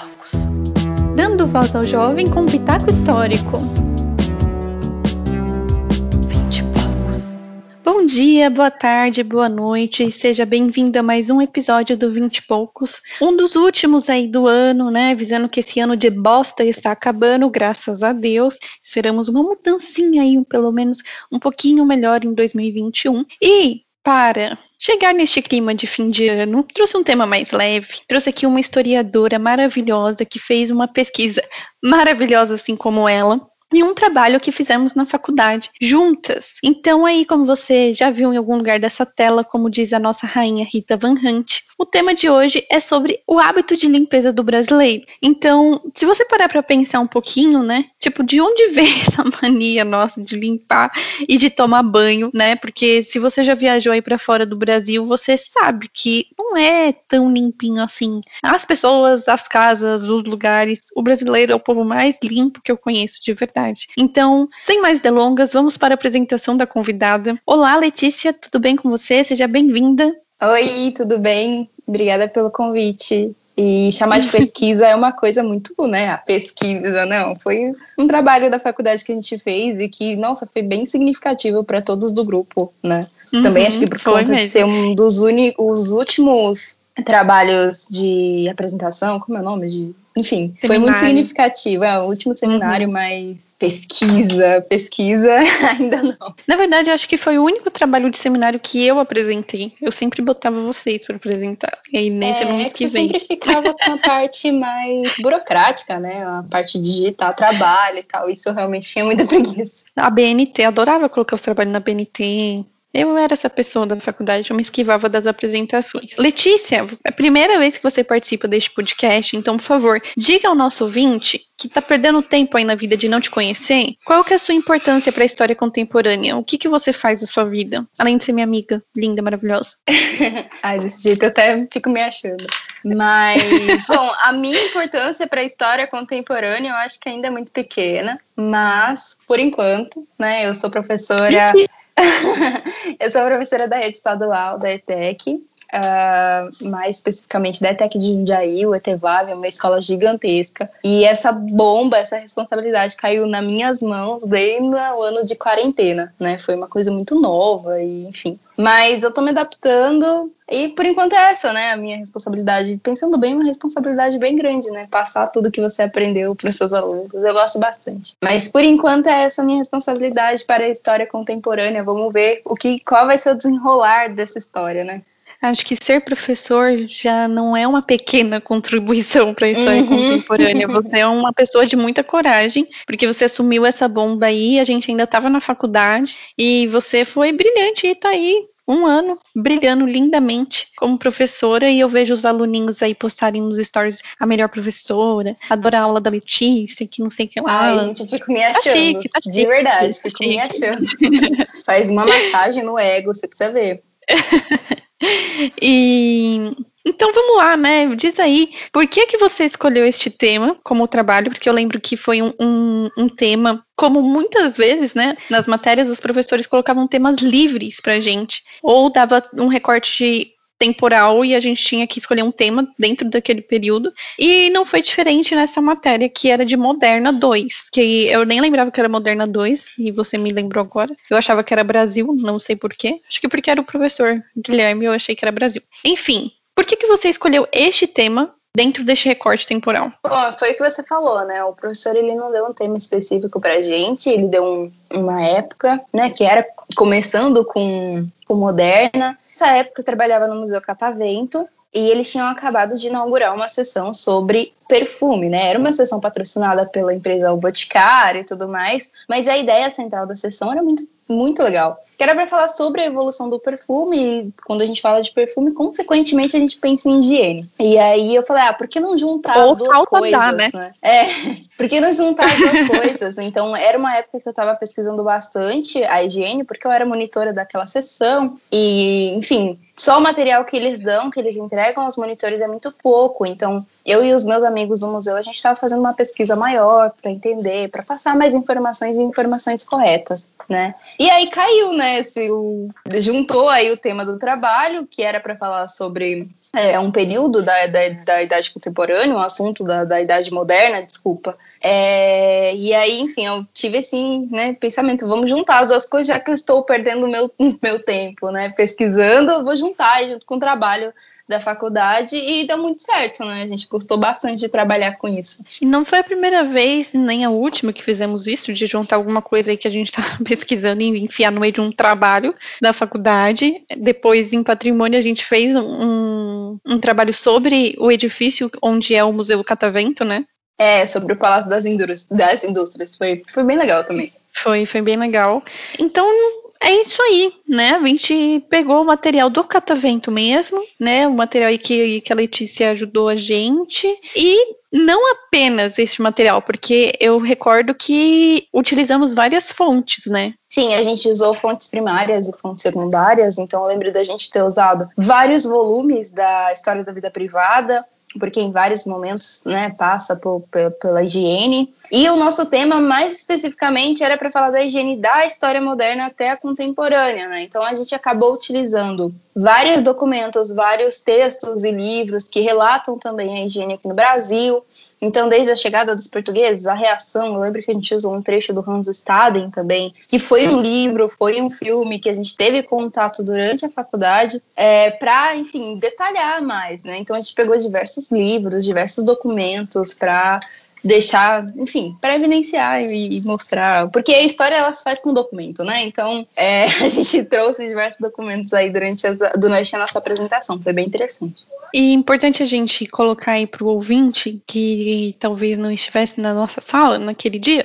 poucos. Dando voz ao jovem com pitaco histórico. Vinte e poucos. Bom dia, boa tarde, boa noite. Seja bem-vindo a mais um episódio do Vinte e poucos. Um dos últimos aí do ano, né? Avisando que esse ano de bosta está acabando, graças a Deus. Esperamos uma mudancinha aí, pelo menos um pouquinho melhor em 2021. E para chegar neste clima de fim de ano, trouxe um tema mais leve. Trouxe aqui uma historiadora maravilhosa que fez uma pesquisa maravilhosa, assim como ela, e um trabalho que fizemos na faculdade, juntas. Então, aí, como você já viu em algum lugar dessa tela, como diz a nossa rainha Rita Van Hunt, o tema de hoje é sobre o hábito de limpeza do brasileiro. Então, se você parar para pensar um pouquinho, né? Tipo, de onde vem essa mania nossa de limpar e de tomar banho, né? Porque se você já viajou aí para fora do Brasil, você sabe que não é tão limpinho assim. As pessoas, as casas, os lugares, o brasileiro é o povo mais limpo que eu conheço de verdade. Então, sem mais delongas, vamos para a apresentação da convidada. Olá, Letícia, tudo bem com você? Seja bem-vinda. Oi, tudo bem? Obrigada pelo convite. E chamar de pesquisa é uma coisa muito, né? A pesquisa, não. Foi um trabalho da faculdade que a gente fez e que, nossa, foi bem significativo para todos do grupo, né? Uhum, Também acho que por conta mesmo. de ser um dos os últimos trabalhos de apresentação, como é o nome? De enfim, seminário. foi muito significativo. É o último seminário, uhum. mas pesquisa, pesquisa, ainda não. Na verdade, acho que foi o único trabalho de seminário que eu apresentei. Eu sempre botava vocês para apresentar. E aí, nesse é, eu não é que vem. sempre ficava com a parte mais burocrática, né? A parte de digitar trabalho e tal. Isso realmente tinha muita preguiça. A BNT, adorava colocar os trabalhos na BNT. Eu era essa pessoa da faculdade, eu me esquivava das apresentações. Letícia, é a primeira vez que você participa deste podcast, então, por favor, diga ao nosso ouvinte que está perdendo tempo aí na vida de não te conhecer, qual que é a sua importância para a história contemporânea? O que, que você faz da sua vida, além de ser minha amiga, linda, maravilhosa? Ai, desse jeito eu até fico me achando. Mas, bom, a minha importância para a história contemporânea eu acho que ainda é muito pequena, mas, por enquanto, né, eu sou professora. Mentira eu sou professora da rede estadual da ETEC, uh, mais especificamente da ETEC de Jundiaí, o ETEVAV, é uma escola gigantesca. E essa bomba, essa responsabilidade caiu nas minhas mãos desde o ano de quarentena, né? Foi uma coisa muito nova e, enfim. Mas eu tô me adaptando e por enquanto é essa, né? A minha responsabilidade. Pensando bem, uma responsabilidade bem grande, né? Passar tudo que você aprendeu para os seus alunos. Eu gosto bastante. Mas por enquanto é essa a minha responsabilidade para a história contemporânea. Vamos ver o que, qual vai ser o desenrolar dessa história, né? Acho que ser professor já não é uma pequena contribuição para a história uhum. contemporânea. Você é uma pessoa de muita coragem, porque você assumiu essa bomba aí, a gente ainda estava na faculdade e você foi brilhante e está aí um ano brilhando lindamente como professora e eu vejo os aluninhos aí postarem nos stories a melhor professora, adoro a aula da Letícia, que não sei o que lá. Ai, gente, eu fico me achando. Tá chique, tá chique, de verdade, tá fico chique. me achando. Faz uma massagem no ego, você precisa ver. e então vamos lá, né? Diz aí, por que que você escolheu este tema como trabalho? Porque eu lembro que foi um, um, um tema, como muitas vezes, né? Nas matérias, os professores colocavam temas livres pra gente, ou dava um recorte de temporal e a gente tinha que escolher um tema dentro daquele período. E não foi diferente nessa matéria, que era de Moderna 2, que eu nem lembrava que era Moderna 2, e você me lembrou agora. Eu achava que era Brasil, não sei porquê. Acho que porque era o professor Guilherme, eu achei que era Brasil. Enfim, por que, que você escolheu este tema dentro deste recorte temporal? Bom, foi o que você falou, né? O professor ele não deu um tema específico pra gente, ele deu um, uma época, né, que era começando com, com Moderna, Nessa época eu trabalhava no Museu Catavento e eles tinham acabado de inaugurar uma sessão sobre perfume, né? Era uma sessão patrocinada pela empresa O Boticário e tudo mais, mas a ideia central da sessão era muito muito legal. Que era para falar sobre a evolução do perfume, e quando a gente fala de perfume, consequentemente a gente pensa em higiene. E aí eu falei, ah, por que não juntar Ou as duas coisas, dá, né? né? É, por que não juntar as duas coisas? Então, era uma época que eu estava pesquisando bastante a higiene, porque eu era monitora daquela sessão, e, enfim, só o material que eles dão, que eles entregam aos monitores é muito pouco, então eu e os meus amigos do museu, a gente estava fazendo uma pesquisa maior para entender, para passar mais informações e informações corretas, né? E aí caiu, né? Esse, o, juntou aí o tema do trabalho, que era para falar sobre é um período da, da, da idade contemporânea, um assunto da, da idade moderna, desculpa. É, e aí, enfim, eu tive assim, né, pensamento, vamos juntar as duas coisas, já que eu estou perdendo meu, meu tempo, né, pesquisando, eu vou juntar junto com o trabalho da faculdade e deu muito certo, né? A gente gostou bastante de trabalhar com isso. E não foi a primeira vez, nem a última que fizemos isso, de juntar alguma coisa aí que a gente estava pesquisando e enfiar no meio de um trabalho da faculdade. Depois, em patrimônio, a gente fez um, um trabalho sobre o edifício onde é o Museu Catavento, né? É, sobre o Palácio das Indústrias. Das indústrias. Foi, foi bem legal também. Foi, foi bem legal. Então, é isso aí, né? A gente pegou o material do Catavento mesmo, né? O material aí que, que a Letícia ajudou a gente. E não apenas esse material, porque eu recordo que utilizamos várias fontes, né? Sim, a gente usou fontes primárias e fontes secundárias, então eu lembro da gente ter usado vários volumes da história da vida privada, porque em vários momentos né, passa por, por, pela higiene. E o nosso tema, mais especificamente, era para falar da higiene da história moderna até a contemporânea. Né? Então a gente acabou utilizando vários documentos, vários textos e livros que relatam também a higiene aqui no Brasil. Então, desde a chegada dos portugueses, a reação, eu lembro que a gente usou um trecho do Hans Staden também, que foi um livro, foi um filme que a gente teve contato durante a faculdade, é, para, enfim, detalhar mais, né? Então, a gente pegou diversos livros, diversos documentos para deixar, enfim, para evidenciar e, mostrar, porque a história ela se faz com documento, né? Então é, a gente trouxe diversos documentos aí durante a, durante a nossa apresentação, foi bem interessante. E importante a gente colocar aí para o ouvinte que talvez não estivesse na nossa sala naquele dia,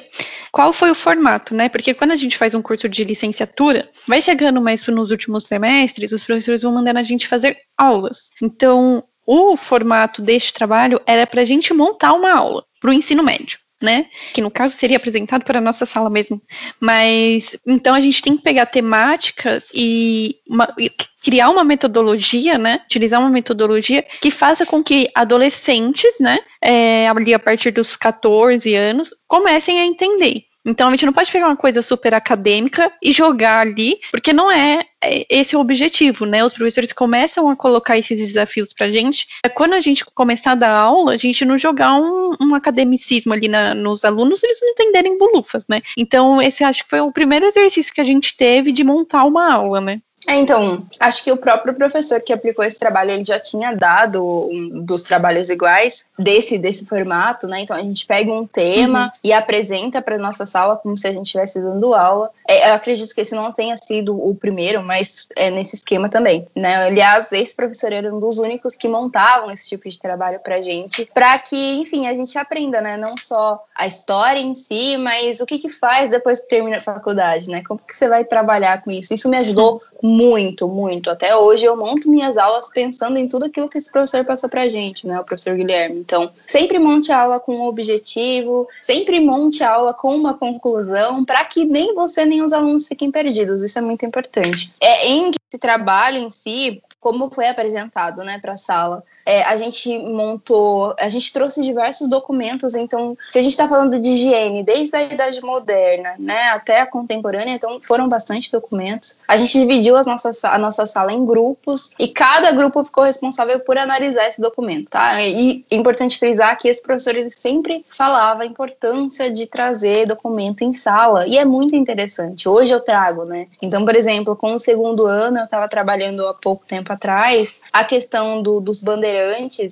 qual foi o formato, né? Porque quando a gente faz um curso de licenciatura, vai chegando mais nos últimos semestres, os professores vão mandando a gente fazer aulas. Então, o formato deste trabalho era para a gente montar uma aula para o ensino médio. Né? Que no caso seria apresentado para a nossa sala mesmo. Mas então a gente tem que pegar temáticas e, uma, e, criar uma metodologia, né? Utilizar uma metodologia que faça com que adolescentes, né? É, ali a partir dos 14 anos, comecem a entender. Então a gente não pode pegar uma coisa super acadêmica e jogar ali, porque não é, é esse o objetivo, né? Os professores começam a colocar esses desafios pra gente. É quando a gente começar a dar aula, a gente não jogar um, um academicismo ali na, nos alunos, eles não entenderem bolufas, né? Então, esse acho que foi o primeiro exercício que a gente teve de montar uma aula, né? É, então, acho que o próprio professor que aplicou esse trabalho, ele já tinha dado um dos trabalhos iguais desse desse formato, né? Então a gente pega um tema uhum. e apresenta para nossa sala como se a gente estivesse dando aula. É, eu acredito que esse não tenha sido o primeiro, mas é nesse esquema também, né? Aliás, esse professor era um dos únicos que montavam esse tipo de trabalho pra gente, para que, enfim, a gente aprenda, né? Não só a história em si, mas o que que faz depois que termina a faculdade, né? Como que você vai trabalhar com isso? Isso me ajudou muito, muito. Até hoje eu monto minhas aulas pensando em tudo aquilo que esse professor passa pra gente, né? O professor Guilherme. Então, sempre monte a aula com um objetivo, sempre monte a aula com uma conclusão, para que nem você nem os alunos fiquem perdidos. Isso é muito importante. É em que esse trabalho em si, como foi apresentado, né, para a sala é, a gente montou, a gente trouxe diversos documentos. Então, se a gente está falando de higiene desde a idade moderna, né, até a contemporânea, então foram bastante documentos. A gente dividiu as nossas, a nossa sala em grupos e cada grupo ficou responsável por analisar esse documento, tá? E é importante frisar que esse professor ele sempre falava a importância de trazer documento em sala e é muito interessante. Hoje eu trago, né? Então, por exemplo, com o segundo ano eu estava trabalhando há pouco tempo atrás a questão do, dos bandeirantes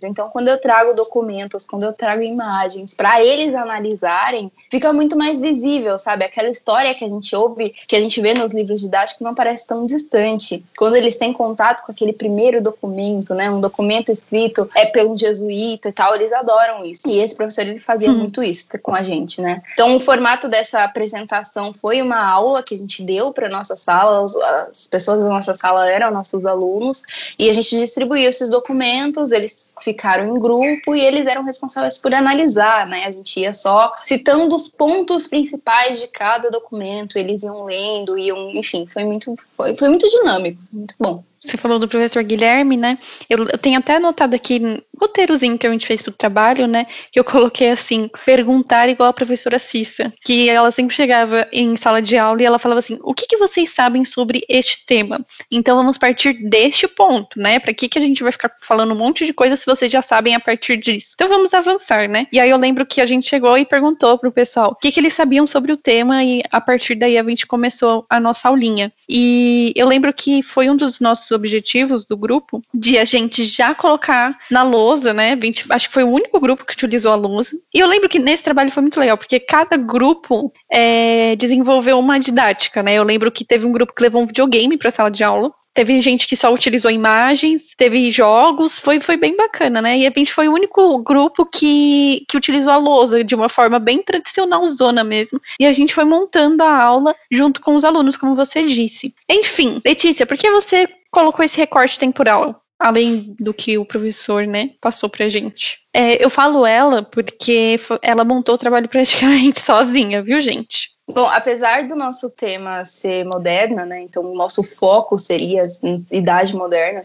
Então, quando eu trago documentos, quando eu trago imagens para eles analisarem, fica muito mais visível, sabe? Aquela história que a gente ouve, que a gente vê nos livros didáticos, não parece tão distante. Quando eles têm contato com aquele primeiro documento, né? Um documento escrito é pelo jesuíta e tal, eles adoram isso. E esse professor ele fazia hum. muito isso com a gente, né? Então, o formato dessa apresentação foi uma aula que a gente deu para nossa sala, as pessoas da nossa sala eram nossos alunos, e a gente distribuiu esses documentos eles ficaram em grupo e eles eram responsáveis por analisar, né? A gente ia só citando os pontos principais de cada documento, eles iam lendo, iam, enfim, foi muito, foi, foi muito dinâmico, muito bom. Você falou do professor Guilherme, né? Eu, eu tenho até anotado aqui roteirozinho que a gente fez pro trabalho, né? Que eu coloquei assim, perguntar igual a professora Cissa, que ela sempre chegava em sala de aula e ela falava assim: o que, que vocês sabem sobre este tema? Então vamos partir deste ponto, né? Para que, que a gente vai ficar falando um monte de coisa se vocês já sabem a partir disso? Então vamos avançar, né? E aí eu lembro que a gente chegou e perguntou pro pessoal o que, que eles sabiam sobre o tema e a partir daí a gente começou a nossa aulinha. E eu lembro que foi um dos nossos objetivos do grupo de a gente já colocar na lousa, né? 20, acho que foi o único grupo que utilizou a lousa. E eu lembro que nesse trabalho foi muito legal, porque cada grupo é, desenvolveu uma didática, né? Eu lembro que teve um grupo que levou um videogame para a sala de aula. Teve gente que só utilizou imagens, teve jogos, foi, foi bem bacana, né? E a gente foi o único grupo que, que utilizou a lousa de uma forma bem tradicional zona mesmo. E a gente foi montando a aula junto com os alunos, como você disse. Enfim, Letícia, por que você colocou esse recorte temporal? Além do que o professor, né, passou pra gente. É, eu falo ela porque ela montou o trabalho praticamente sozinha, viu, gente? Bom, apesar do nosso tema ser moderna, né? Então, o nosso foco seria idade moderna.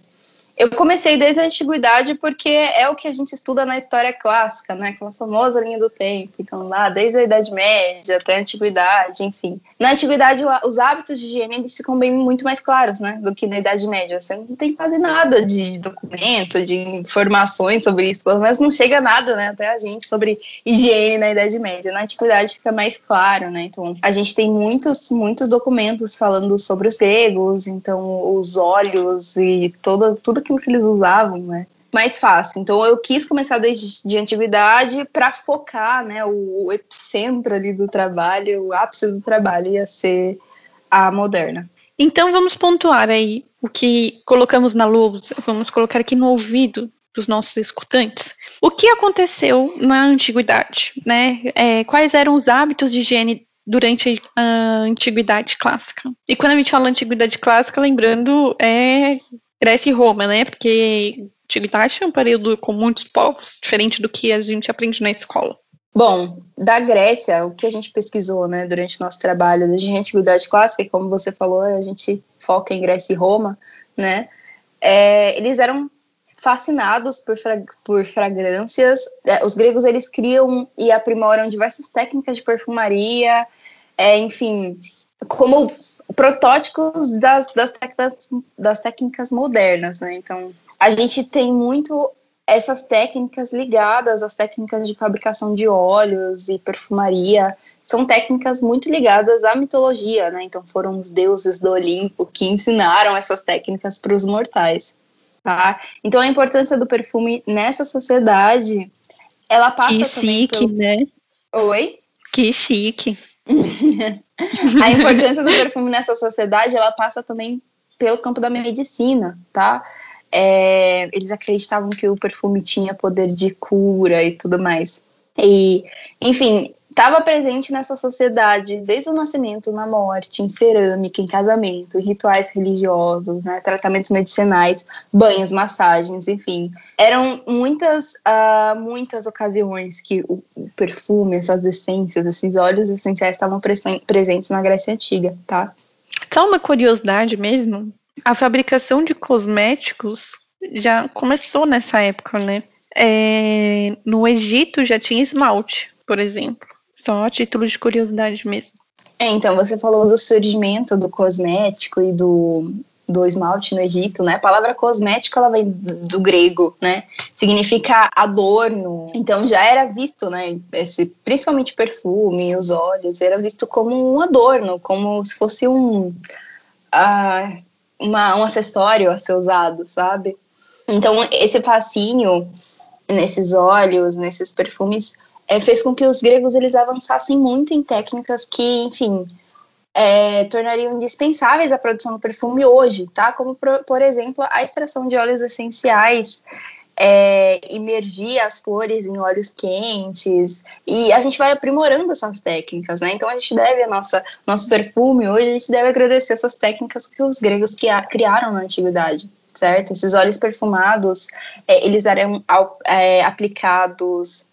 Eu comecei desde a antiguidade porque é o que a gente estuda na história clássica, né? Aquela famosa linha do tempo. Então, lá, desde a Idade Média até a Antiguidade, enfim. Na Antiguidade, os hábitos de higiene eles ficam bem muito mais claros, né? Do que na Idade Média. Você não tem quase nada de documento, de informações sobre isso, pelo menos não chega nada, né? Até a gente sobre higiene na Idade Média. Na Antiguidade fica mais claro, né? Então, a gente tem muitos, muitos documentos falando sobre os gregos, então, os óleos e toda, tudo aquilo que eles usavam, né? mais fácil. Então eu quis começar desde de antiguidade para focar, né, o, o, epicentro ali do trabalho, o ápice do trabalho ia ser a moderna. Então vamos pontuar aí o que colocamos na luz, vamos colocar aqui no ouvido dos nossos escutantes. O que aconteceu na antiguidade, né? É, quais eram os hábitos de higiene durante a antiguidade clássica? E quando a gente fala antiguidade clássica, lembrando é Grécia e Roma, né? Porque antiguidade é um período com muitos povos, diferente do que a gente aprende na escola. Bom, da Grécia, o que a gente pesquisou, né, durante nosso trabalho de antiguidade clássica, como você falou, a gente foca em Grécia e Roma, né? É, eles eram fascinados por, fra por fragrâncias. É, os gregos eles criam e aprimoram diversas técnicas de perfumaria, é, enfim, como protótipos das, das, técnicas, das técnicas modernas, né? Então, a gente tem muito essas técnicas ligadas às técnicas de fabricação de óleos e perfumaria. São técnicas muito ligadas à mitologia, né? Então, foram os deuses do Olimpo que ensinaram essas técnicas para os mortais, tá? Então, a importância do perfume nessa sociedade, ela passa que chique, pelo... né? Oi? Que chique. a importância do perfume nessa sociedade, ela passa também pelo campo da medicina, tá? É, eles acreditavam que o perfume tinha poder de cura e tudo mais. E, enfim, estava presente nessa sociedade desde o nascimento, na morte, em cerâmica, em casamento, em rituais religiosos, né, tratamentos medicinais, banhos, massagens, enfim. Eram muitas, uh, muitas ocasiões que o, o, perfume, essas essências, esses óleos essenciais estavam presentes na Grécia Antiga, tá? Só uma curiosidade mesmo, a fabricação de cosméticos já começou nessa época, né? É, no Egito já tinha esmalte, por exemplo. Só a título de curiosidade mesmo. É, então, você falou do surgimento do cosmético e do, do esmalte no Egito, né? A palavra cosmético, ela vem do grego, né? Significa adorno. Então, já era visto, né? Esse, principalmente perfume, os óleos, era visto como um adorno, como se fosse um... Uh, uma, um acessório a ser usado, sabe? Então, esse fascínio nesses óleos, nesses perfumes, é, fez com que os gregos eles avançassem muito em técnicas que, enfim, é, tornariam indispensáveis a produção do perfume hoje, tá? Como, por, por exemplo, a extração de óleos essenciais, é, imergir as flores em óleos quentes e a gente vai aprimorando essas técnicas, né? Então a gente deve a nossa nosso perfume hoje a gente deve agradecer essas técnicas que os gregos criaram na antiguidade, certo? Esses óleos perfumados é, eles eram é, aplicados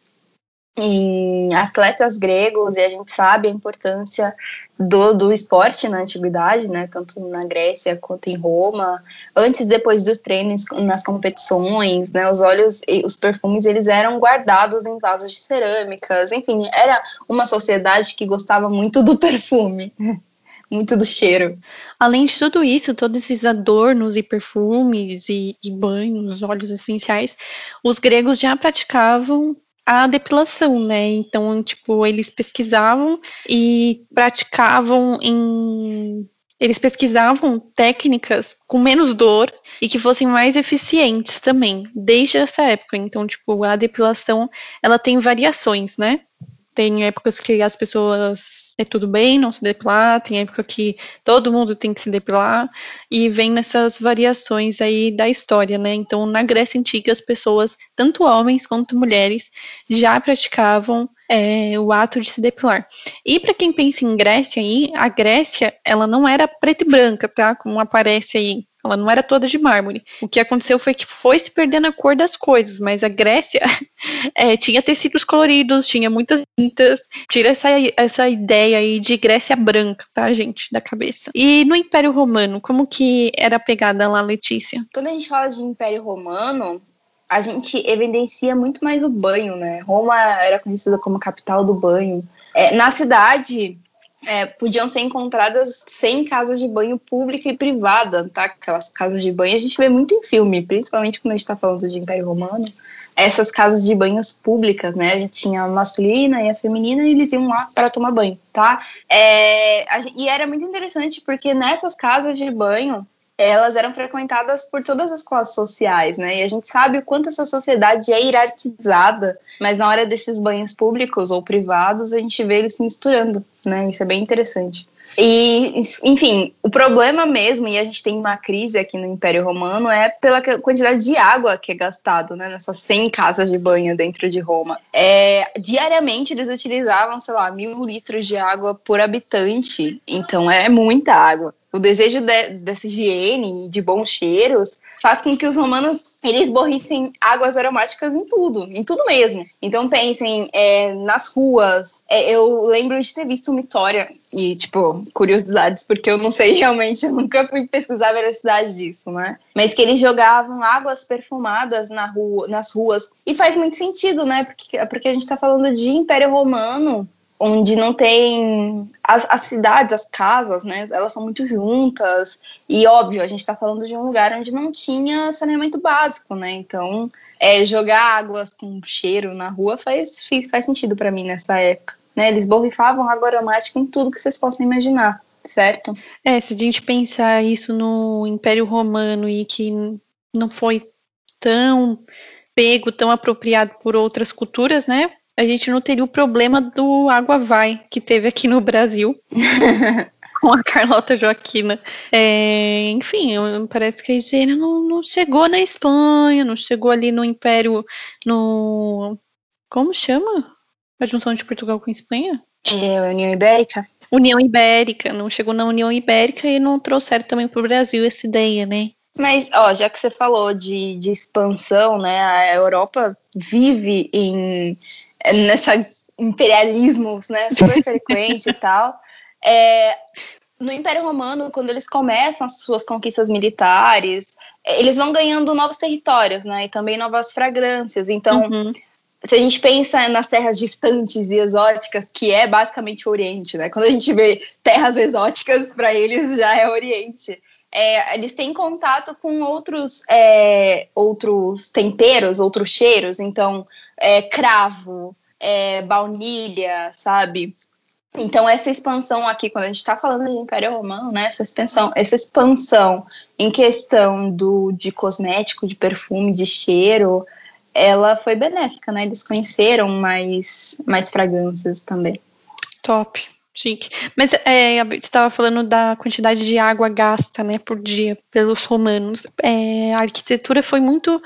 em atletas gregos e a gente sabe a importância do, do esporte na antiguidade, né, tanto na Grécia quanto em Roma, antes e depois dos treinos nas competições, né, os óleos e os perfumes eles eram guardados em vasos de cerâmicas, enfim, era uma sociedade que gostava muito do perfume. muito do cheiro. Além de tudo isso, todos esses adornos e perfumes e, e banhos, óleos essenciais, os gregos já praticavam a depilação, né? Então, tipo, eles pesquisavam e praticavam em eles pesquisavam técnicas com menos dor e que fossem mais eficientes também, desde essa época. Então, tipo, a depilação, ela tem variações, né? Tem épocas que as pessoas é tudo bem não se depilar, tem época que todo mundo tem que se depilar, e vem nessas variações aí da história, né? Então, na Grécia Antiga, as pessoas, tanto homens quanto mulheres, já praticavam é, o ato de se depilar. E para quem pensa em Grécia aí, a Grécia, ela não era preta e branca, tá? Como aparece aí ela não era toda de mármore. O que aconteceu foi que foi se perdendo a cor das coisas, mas a Grécia é, tinha tecidos coloridos, tinha muitas tintas. Tira essa, essa ideia aí de Grécia branca, tá, gente, da cabeça. E no Império Romano, como que era a pegada lá, Letícia? Quando a gente fala de Império Romano, a gente evidencia muito mais o banho, né? Roma era conhecida como capital do banho. É, na cidade, é, podiam ser encontradas 100 casas de banho pública e privada, tá? Aquelas casas de banho a gente vê muito em filme, principalmente quando a gente está falando de Império Romano. Essas casas de banhos públicas, né? A gente tinha a masculina e a feminina e eles iam lá para tomar banho, tá? É, e era muito interessante porque nessas casas de banho elas eram frequentadas por todas as classes sociais, né? E a gente sabe o quanto essa sociedade é hierarquizada, mas na hora desses banhos públicos ou privados, a gente vê eles se misturando, né? Isso é bem interessante. E, enfim, o problema mesmo, e a gente tem uma crise aqui no Império Romano, é pela quantidade de água que é gastado, né, nessas 100 casas de banho dentro de Roma. É, diariamente eles utilizavam, sei lá, mil litros de água por habitante, então é muita água o desejo de, dessa higiene e de bons cheiros faz com que os romanos eles borrissem águas aromáticas em tudo, em tudo mesmo. Então pensem é, nas ruas. É, eu lembro de ter visto uma história e tipo curiosidades porque eu não sei realmente, eu nunca fui pesquisar a veracidade disso, né? Mas que eles jogavam águas perfumadas na rua, nas ruas e faz muito sentido, né? Porque porque a gente está falando de Império Romano onde não tem as, as, cidades, as casas, né? Elas são muito juntas e óbvio a gente está falando de um lugar onde não tinha saneamento básico, né? Então é, jogar águas com cheiro na rua faz faz sentido para mim nessa época, né? Eles borrifavam água aromática em tudo que vocês possam imaginar, certo? É, se a gente pensar isso no Império Romano e que não foi tão pego, tão apropriado por outras culturas, né? A gente não teria o problema do Água Vai que teve aqui no Brasil. com a Carlota Joaquina. É, enfim, parece que a higiene não, não, chegou na Espanha, não chegou ali no Império, no. Como chama? A junção de Portugal com a Espanha? É, União Ibérica. União Ibérica, não chegou na União Ibérica e não trouxeram também para o Brasil essa ideia, né? Mas, ó, já que você falou de, de expansão, né, a Europa vive em nessa imperialismo, né, super frequente e tal. É, no Império Romano, quando eles começam as suas conquistas militares, eles vão ganhando novos territórios, né, e também novas fragrâncias. Então, uhum. se a gente pensa nas terras distantes e exóticas, que é basicamente o Oriente, né, quando a gente vê terras exóticas, para eles já é Oriente. É, eles têm contato com outros, é, outros temperos, outros cheiros. Então, é, cravo, é, baunilha, sabe? Então, essa expansão aqui, quando a gente está falando de Império Romano, né, essa expansão, essa expansão em questão do, de cosmético, de perfume, de cheiro, ela foi benéfica, né? Eles conheceram mais, mais fragrâncias também. Top, chique. Mas é, você estava falando da quantidade de água gasta, né, por dia pelos romanos. É, a arquitetura foi muito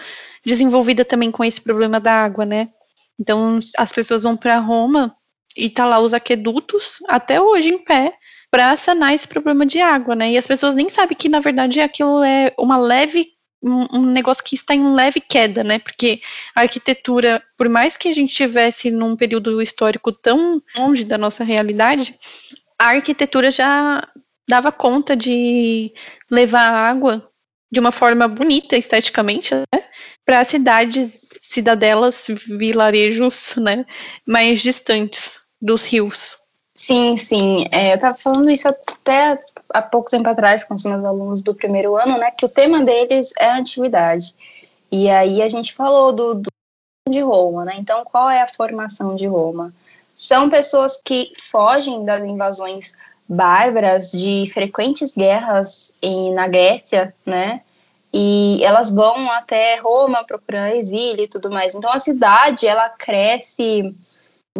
desenvolvida também com esse problema da água, né? Então as pessoas vão para Roma e tá lá os aquedutos até hoje em pé para sanar esse problema de água, né? E as pessoas nem sabem que na verdade aquilo é uma leve um, negócio que está em leve queda, né? Porque a arquitetura, por mais que a gente tivesse num período histórico tão longe da nossa realidade, a arquitetura já dava conta de levar água de uma forma bonita esteticamente, né? Para cidades, cidadelas, vilarejos, né? Mais distantes dos rios. Sim, sim. É, eu estava falando isso até há pouco tempo atrás com os meus alunos do primeiro ano, né, que o tema deles é a antiguidade. E aí a gente falou do, do de Roma, né? Então, qual é a formação de Roma? São pessoas que fogem das invasões bárbaras, de frequentes guerras em, na Grécia, né? E elas vão até Roma procurando exílio e tudo mais. Então, a cidade, ela cresce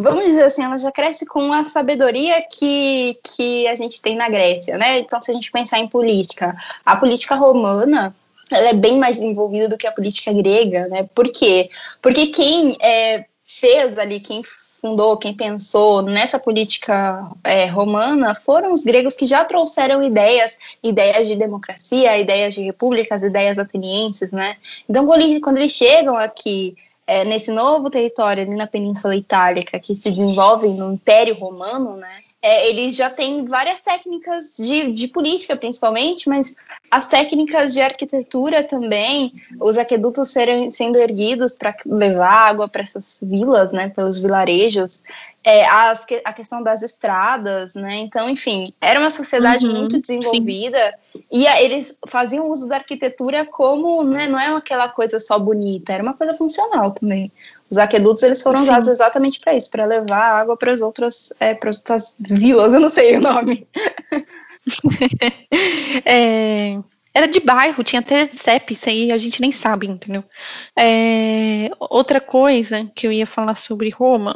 vamos dizer assim, ela já cresce com a sabedoria que, que a gente tem na Grécia, né? Então, se a gente pensar em política, a política romana ela é bem mais desenvolvida do que a política grega, né? Por quê? Porque quem é, fez ali, quem fundou, quem pensou nessa política é, romana foram os gregos que já trouxeram ideias, ideias de democracia, ideias de repúblicas, ideias atenienses, né? Então, quando eles chegam aqui é, nesse novo território ali na Península Itálica, que se desenvolve no Império Romano, né? É, eles já têm várias técnicas de, de política, principalmente, mas as técnicas de arquitetura também, os aquedutos serem, sendo erguidos para levar água para essas vilas, né, pelos vilarejos, é, as, a questão das estradas, né? Então, enfim, era uma sociedade uhum, muito desenvolvida sim. e a, eles faziam uso da arquitetura como, né, não é aquela coisa só bonita, era uma coisa funcional também. Os aquedutos eles foram sim. usados exatamente para isso, para levar água para as outras, é, para outras vilas, eu não sei o nome. é, era de bairro, tinha até CEP, isso aí a gente nem sabe, entendeu? É, outra coisa que eu ia falar sobre Roma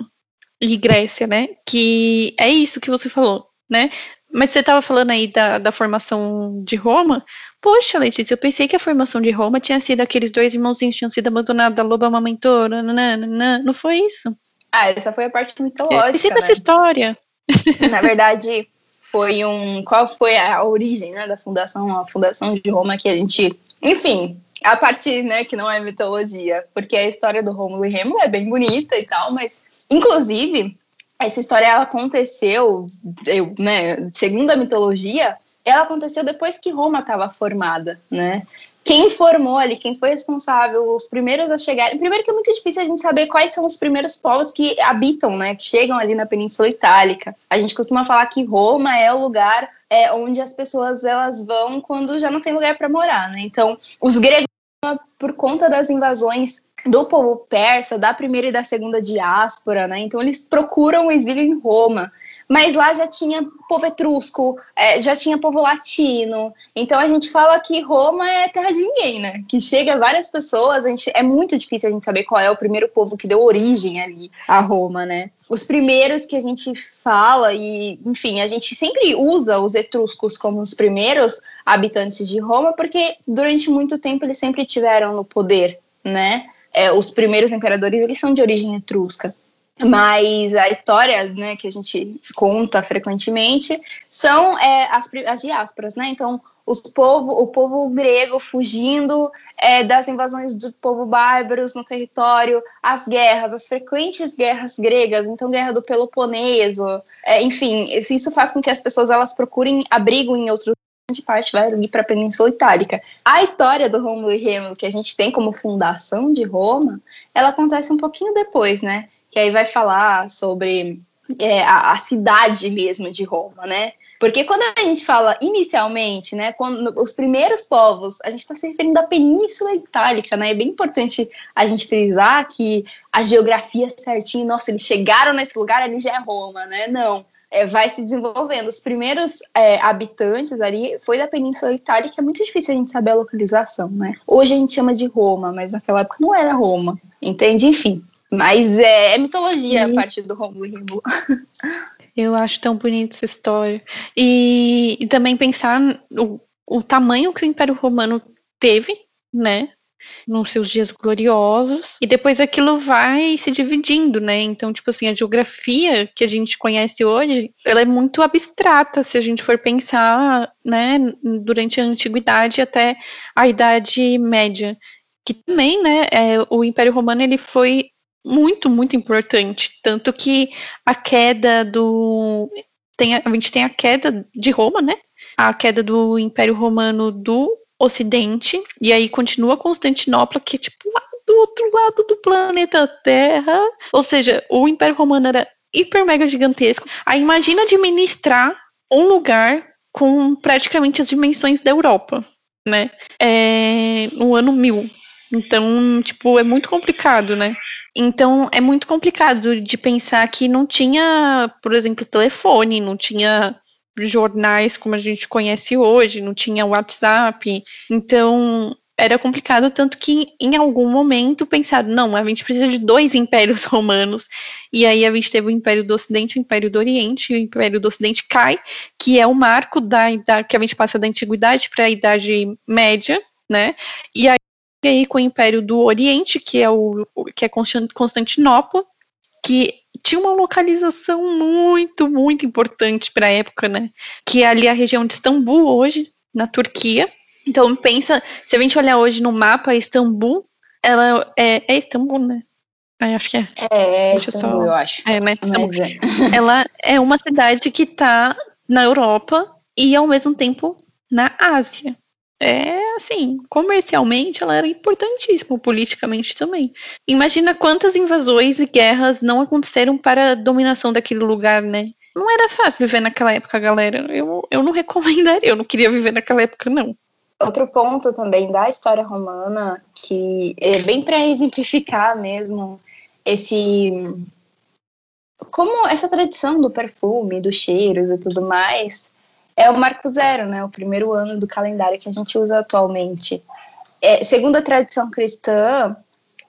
Grécia, né? Que é isso que você falou, né? Mas você estava falando aí da, da formação de Roma. Poxa, Letícia, eu pensei que a formação de Roma tinha sido aqueles dois irmãozinhos que tinham sido abandonados, da loba amamentou, nananana. não foi isso? Ah, essa foi a parte mitológica, Eu pensei né? nessa história. Na verdade, foi um... Qual foi a origem, né, da fundação, a fundação de Roma que a gente... Enfim, a parte, né, que não é mitologia, porque a história do Rômulo e Remo é bem bonita e tal, mas Inclusive, essa história ela aconteceu, eu, né, segundo a mitologia, ela aconteceu depois que Roma estava formada, né? Quem formou ali, quem foi responsável, os primeiros a chegarem. Primeiro que é muito difícil a gente saber quais são os primeiros povos que habitam, né? Que chegam ali na Península Itálica. A gente costuma falar que Roma é o lugar é, onde as pessoas elas vão quando já não tem lugar para morar, né? Então, os gregos, por conta das invasões do povo persa, da primeira e da segunda diáspora, né? Então eles procuram o exílio em Roma. Mas lá já tinha povo etrusco, é, já tinha povo latino. Então a gente fala que Roma é terra de ninguém, né? Que chega várias pessoas, a gente, é muito difícil a gente saber qual é o primeiro povo que deu origem ali a Roma, né? Os primeiros que a gente fala, e enfim, a gente sempre usa os etruscos como os primeiros habitantes de Roma, porque durante muito tempo eles sempre tiveram no poder, né? É, os primeiros imperadores eles são de origem etrusca. Mas a história né, que a gente conta frequentemente são é, as, as diásporas, né? Então, os povo, o povo grego fugindo é, das invasões do povo bárbaros no território, as guerras, as frequentes guerras gregas, então guerra do Peloponeso, é, enfim, isso faz com que as pessoas elas procurem abrigo em outros grande parte vai ali para a Península Itálica. A história do Rômulo e Remo, que a gente tem como fundação de Roma, ela acontece um pouquinho depois, né? Que aí vai falar sobre é, a, a, cidade mesmo de Roma, né? Porque quando a gente fala inicialmente, né, quando os primeiros povos, a gente está se referindo à Península Itálica, né? É bem importante a gente frisar que a geografia certinha, nossa, eles chegaram nesse lugar, ali já é Roma, né? Não é, vai se desenvolvendo. Os primeiros é, habitantes ali foi da Península Itália, que é muito difícil a gente saber a localização, né? Hoje a gente chama de Roma, mas naquela época não era Roma, entende? Enfim. Mas é, é mitologia a partir do Rômulo e Remo. Eu acho tão bonita essa história. E, e também pensar o, o tamanho que o Império Romano teve, né? Nos seus dias gloriosos, e depois aquilo vai se dividindo, né? Então, tipo assim, a geografia que a gente conhece hoje, ela é muito abstrata se a gente for pensar, né, durante a antiguidade até a idade média, que também, né, é, o Império Romano ele foi muito, muito importante, tanto que a queda do tem a, a gente tem a queda de Roma, né? A queda do Império Romano do Ocidente, e aí continua Constantinopla, que é tipo lá do outro lado do planeta Terra. Ou seja, o Império Romano era hiper mega gigantesco. Aí imagina administrar um lugar com praticamente as dimensões da Europa, né? É, no ano mil. Então, tipo, é muito complicado, né? Então, é muito complicado de pensar que não tinha, por exemplo, telefone, não tinha jornais como a gente conhece hoje, não tinha WhatsApp. Então, era complicado, tanto que em algum momento pensaram, não, a gente precisa de dois impérios romanos. E aí a gente teve o Império do Ocidente o Império do Oriente, e o Império do Ocidente cai, que é o marco da, da que a gente passa da antiguidade para a Idade Média, né? E aí e aí com o Império do Oriente, que é o que é Constantinopla, que tinha uma localização muito, muito importante para a época, né? Que é ali a região de Istambul hoje, na Turquia. Então pensa, se a gente olhar hoje no mapa, Istambul, ela é, é Istambul, né? É, acho que é. É, é Istambul, só... eu acho. É, né? É. Ela é uma cidade que está na Europa e ao mesmo tempo na Ásia é assim, comercialmente ela era importantíssima, politicamente também. Imagina quantas invasões e guerras não aconteceram para a dominação daquele lugar, né? Não era fácil viver naquela época, galera. Eu, eu não recomendaria, eu não queria viver naquela época, não. Outro ponto também da história romana, que é bem para exemplificar mesmo esse. Como essa tradição do perfume, dos cheiros e tudo mais, é o marco zero, né? O primeiro ano do calendário que a gente usa atualmente. É, segundo a tradição cristã,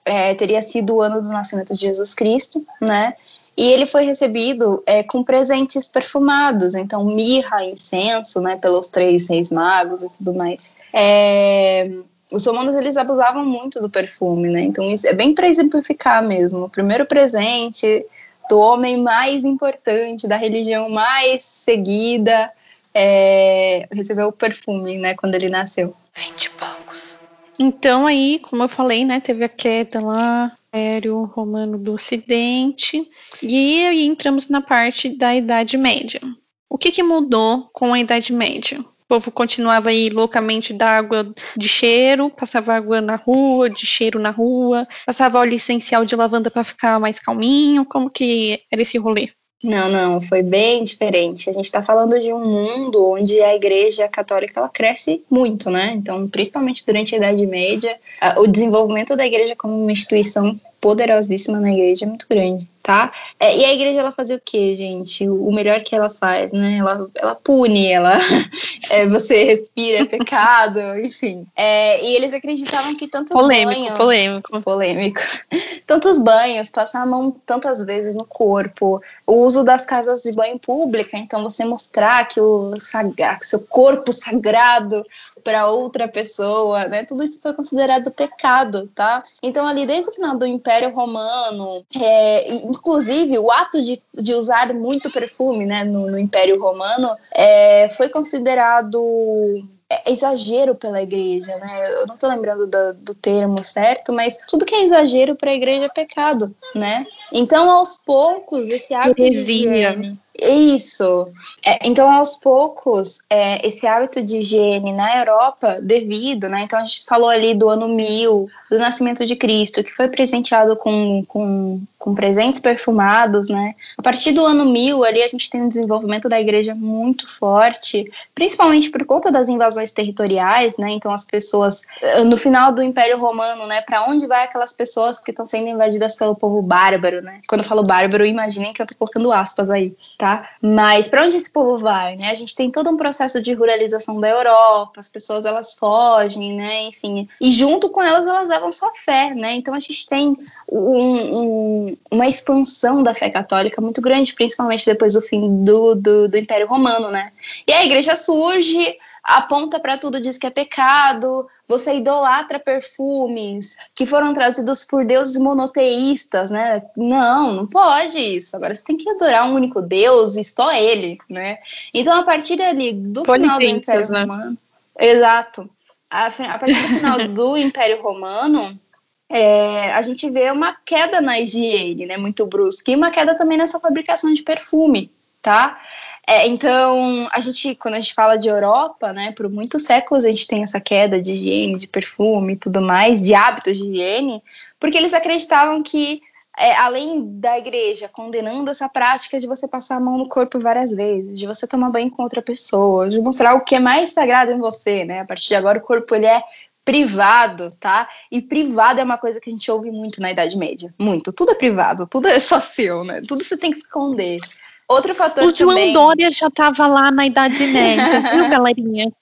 é, teria sido o ano do nascimento de Jesus Cristo, né? E ele foi recebido é, com presentes perfumados, então mirra, incenso, né? Pelos três reis magos e tudo mais. É, os romanos eles abusavam muito do perfume, né? Então isso é bem para exemplificar mesmo. O primeiro presente do homem mais importante, da religião mais seguida, é, recebeu o perfume, né, quando ele nasceu. Vinte poucos. Então aí, como eu falei, né, teve a queda lá, Império Romano do Ocidente, e aí entramos na parte da Idade Média. O que, que mudou com a Idade Média? O povo continuava aí loucamente da água de cheiro, passava água na rua, de cheiro na rua, passava óleo essencial de lavanda para ficar mais calminho. Como que era esse rolê? Não, não, foi bem diferente. A gente está falando de um mundo onde a Igreja Católica ela cresce muito, né? Então, principalmente durante a Idade Média, o desenvolvimento da Igreja como uma instituição poderosíssima na Igreja é muito grande tá? É, e a igreja ela fazia o que, gente? O melhor que ela faz, né? Ela, ela pune, ela é, você respira é pecado, enfim. É, e eles acreditavam que tantos polêmico, banhos, polêmico, polêmico, tantos banhos, passar a mão tantas vezes no corpo, o uso das casas de banho pública, então você mostrar que o sagrado, seu corpo sagrado para outra pessoa, né? Tudo isso foi considerado pecado, tá? Então ali desde o final do Império Romano, é, inclusive, o ato de, de usar muito perfume né, no, no Império Romano é, foi considerado é, exagero pela igreja, né? Eu não estou lembrando do, do, termo certo, mas tudo que é exagero para a igreja é pecado, né? Então, aos poucos, esse hábito de higiene, isso. É, então, aos poucos, é, esse hábito de higiene na Europa, devido, né? Então, a gente falou ali do ano 1000, do nascimento de Cristo, que foi presenteado com, com, com presentes perfumados, né? A partir do ano 1000, ali, a gente tem um desenvolvimento da igreja muito forte, principalmente por conta das invasões territoriais, né? Então, as pessoas, no final do Império Romano, né? Para onde vai aquelas pessoas que estão sendo invadidas pelo povo bárbaro, né? Quando eu falo bárbaro, imaginem que eu tô colocando aspas aí, tá? Tá? Mas para onde esse povo vai, né? A gente tem todo um processo de ruralização da Europa, as pessoas elas fogem, né? Enfim, e junto com elas elas levam sua fé, né? Então a gente tem um, um, uma expansão da fé católica muito grande, principalmente depois do fim do, do, do Império Romano, né? E a igreja surge, aponta para tudo, diz que é pecado, você idolatra perfumes que foram trazidos por deuses monoteístas, né? Não, não pode isso. Agora você tem que adorar um único Deus e só ele, né? Então, a partir ali do final do Império né? Romano. Exato. A, a partir do final do Império Romano, é, a gente vê uma queda na higiene, né, muito brusca, e uma queda também nessa fabricação de perfume, tá? É, então, a gente, quando a gente fala de Europa, né, por muitos séculos a gente tem essa queda de higiene, de perfume e tudo mais, de hábitos de higiene, porque eles acreditavam que, é, além da igreja condenando essa prática de você passar a mão no corpo várias vezes, de você tomar banho com outra pessoa, de mostrar o que é mais sagrado em você, né, a partir de agora o corpo ele é privado, tá? E privado é uma coisa que a gente ouve muito na Idade Média. Muito. Tudo é privado, tudo é só seu, né? Tudo você tem que esconder. Outro fator o também... João Dória já estava lá na Idade Média, viu, galerinha?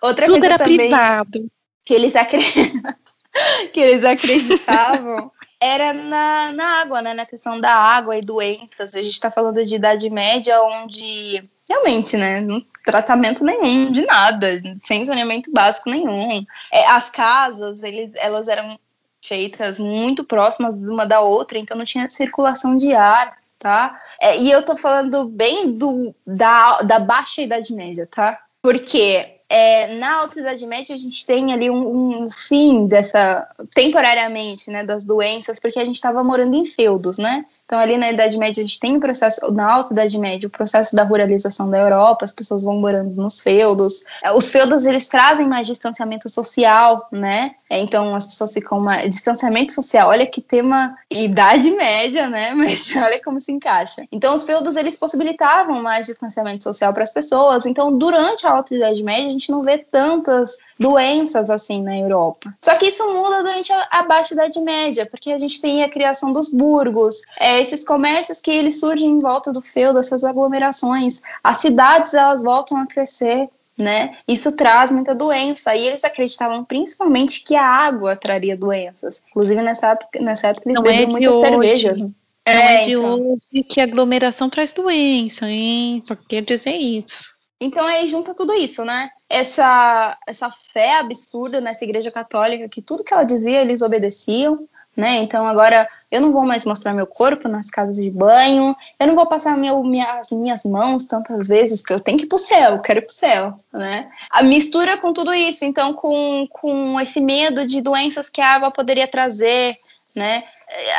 Outra Tudo era privado. Que eles, acre... que eles acreditavam era na, na água, né? Na questão da água e doenças. A gente está falando de Idade Média, onde realmente, né? Não tratamento nenhum de nada, sem saneamento básico nenhum. É, as casas, eles, elas eram feitas muito próximas uma da outra, então não tinha circulação de ar, tá? É, e eu tô falando bem do, da, da baixa Idade Média, tá? Porque é, na Alta Idade Média a gente tem ali um, um, fim dessa, temporariamente, né, das doenças, porque a gente estava morando em feudos, né? Então, ali na Idade Média, a gente tem o processo, na Alta Idade Média, o processo da ruralização da Europa, as pessoas vão morando nos feudos. É, os feudos, eles trazem mais distanciamento social, né? É, então, as pessoas ficam mais... Distanciamento social, olha que tema Idade Média, né? Mas olha como se encaixa. Então, os feudos, eles possibilitavam mais distanciamento social para as pessoas. Então, durante a Alta Idade Média, a gente não vê tantas doenças assim na Europa. Só que isso muda durante a, Baixa Idade Média, porque a gente tem a criação dos burgos, é, esses comércios que eles surgem em volta do feudo, essas aglomerações. As cidades elas voltam a crescer, né? Isso traz muita doença. E eles acreditavam principalmente que a água traria doenças. Inclusive nessa época, nessa época eles Não bebiam é muita hoje. cerveja. Não é, é de então. hoje que aglomeração traz doença, hein? Só quer dizer isso. Então aí junta tudo isso, né? Essa, essa fé absurda nessa igreja católica, que tudo que ela dizia eles obedeciam, né? Então agora eu não vou mais mostrar meu corpo nas casas de banho, eu não vou passar meu, minhas, minhas mãos tantas vezes, porque eu tenho que ir pro céu, eu quero ir pro céu, né? A mistura com tudo isso, então com, com esse medo de doenças que a água poderia trazer, né?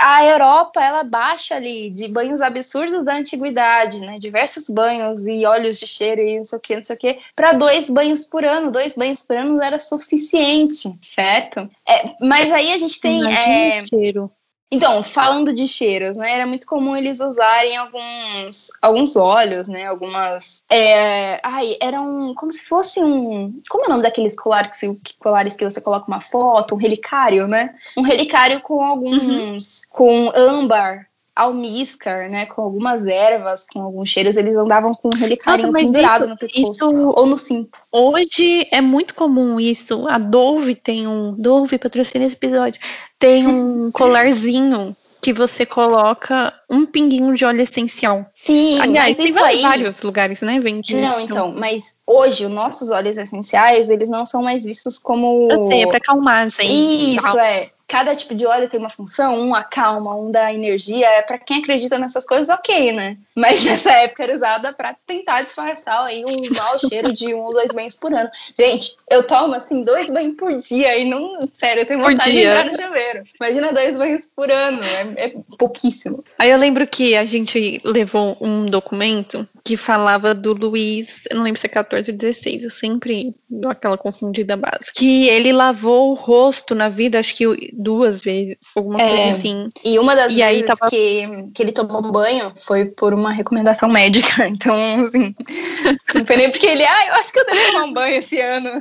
A Europa, ela baixa ali de banhos absurdos da antiguidade, né? Diversos banhos e óleos de cheiro e não sei o que, não sei o que, para dois banhos por ano. Dois banhos por ano era suficiente, certo? É, mas aí a gente tem. Imagina é, cheiro. Então, falando de cheiros, né? Era muito comum eles usarem alguns, alguns óleos, né? Algumas. É, ai, eram como se fosse um. Como é o nome daqueles colares que, colares que você coloca uma foto? Um relicário, né? Um relicário com alguns. Uhum. com âmbar, almíscar, né, com algumas ervas, com alguns cheiros, eles andavam com um relicário pendurado no pescoço isso, ou no cinto. Hoje é muito comum isso. A Dove tem um, Dove patrocina esse episódio, tem um colarzinho que você coloca um pinguinho de óleo essencial. Sim, aliás, tem aí... vários lugares, né, vende. Não, então. então, mas hoje os nossos óleos essenciais, eles não são mais vistos como Eu sei, é para acalmar, gente. Isso é cada tipo de óleo tem uma função, um acalma, um dá energia. É para quem acredita nessas coisas, ok, né? Mas nessa época era usada para tentar disfarçar aí um mau cheiro de um ou dois banhos por ano. Gente, eu tomo assim dois banhos por dia e não, sério, eu tenho vontade de entrar no chuveiro. Imagina dois banhos por ano, é, é pouquíssimo. Aí eu lembro que a gente levou um documento que falava do Luiz, eu não lembro se é 14 ou 16, eu sempre dou aquela confundida base. Que ele lavou o rosto na vida, acho que duas vezes, alguma é, coisa assim. E uma das e vezes aí tava... que, que ele tomou banho foi por uma recomendação médica. Então, assim, não foi nem porque ele, ah, eu acho que eu devo tomar um banho esse ano.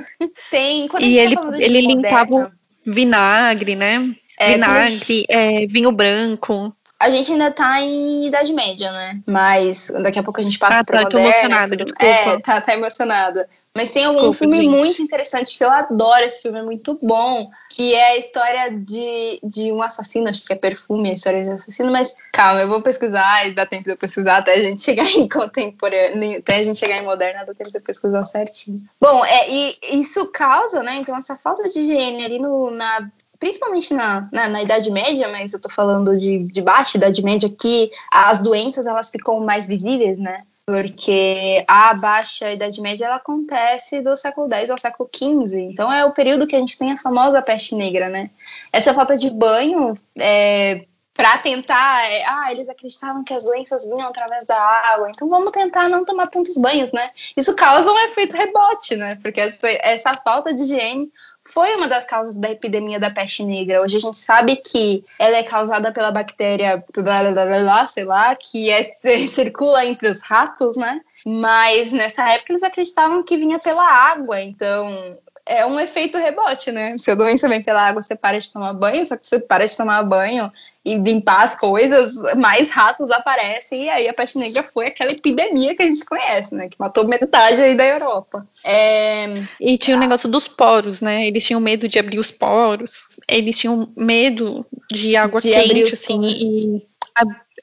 Tem. Quando e ele, tá ele limpava o vinagre, né? É, vinagre, é, vinho branco. A gente ainda tá em Idade Média, né? Mas daqui a pouco a gente passa ah, pra tá, moderna. Tô emocionada, desculpa. É, tá, tá emocionada. Mas tem Desculpa, filme gente. muito interessante que eu adoro. Esse filme é muito bom. Que é a história de, de um assassino. Acho que é perfume a história de um assassino. Mas calma, eu vou pesquisar e dá tempo de eu pesquisar até a gente chegar em contemporâneo. Até a gente chegar em moderna, dá tempo de eu pesquisar certinho. Bom, é, e isso causa, né? Então, essa falta de higiene ali no, na principalmente na, na, na, Idade Média, mas eu tô falando de, de baixa Idade Média, que as doenças elas ficam mais visíveis, né? Porque a baixa Idade Média ela acontece do século X ao século XV, então é o período que a gente tem a famosa peste negra, né? Essa falta de banho é, para tentar, é, ah, eles acreditavam que as doenças vinham através da água, então vamos tentar não tomar tantos banhos, né? Isso causa um efeito rebote, né? Porque essa, essa falta de higiene foi uma das causas da epidemia da peste negra. Hoje a gente sabe que ela é causada pela bactéria, blá, blá, blá, blá sei lá, que é, circula entre os ratos, né? Mas nessa época eles acreditavam que vinha pela água, então é um efeito rebote, né? Se a doença vem pela água, você para de tomar banho, só que você para de tomar banho e limpar as coisas, mais ratos aparecem, e aí a peste negra foi aquela epidemia que a gente conhece, né? Que matou metade aí da Europa. É... E tinha o negócio dos poros, né? Eles tinham medo de abrir os poros, eles tinham medo de água De quente, assim, poros. e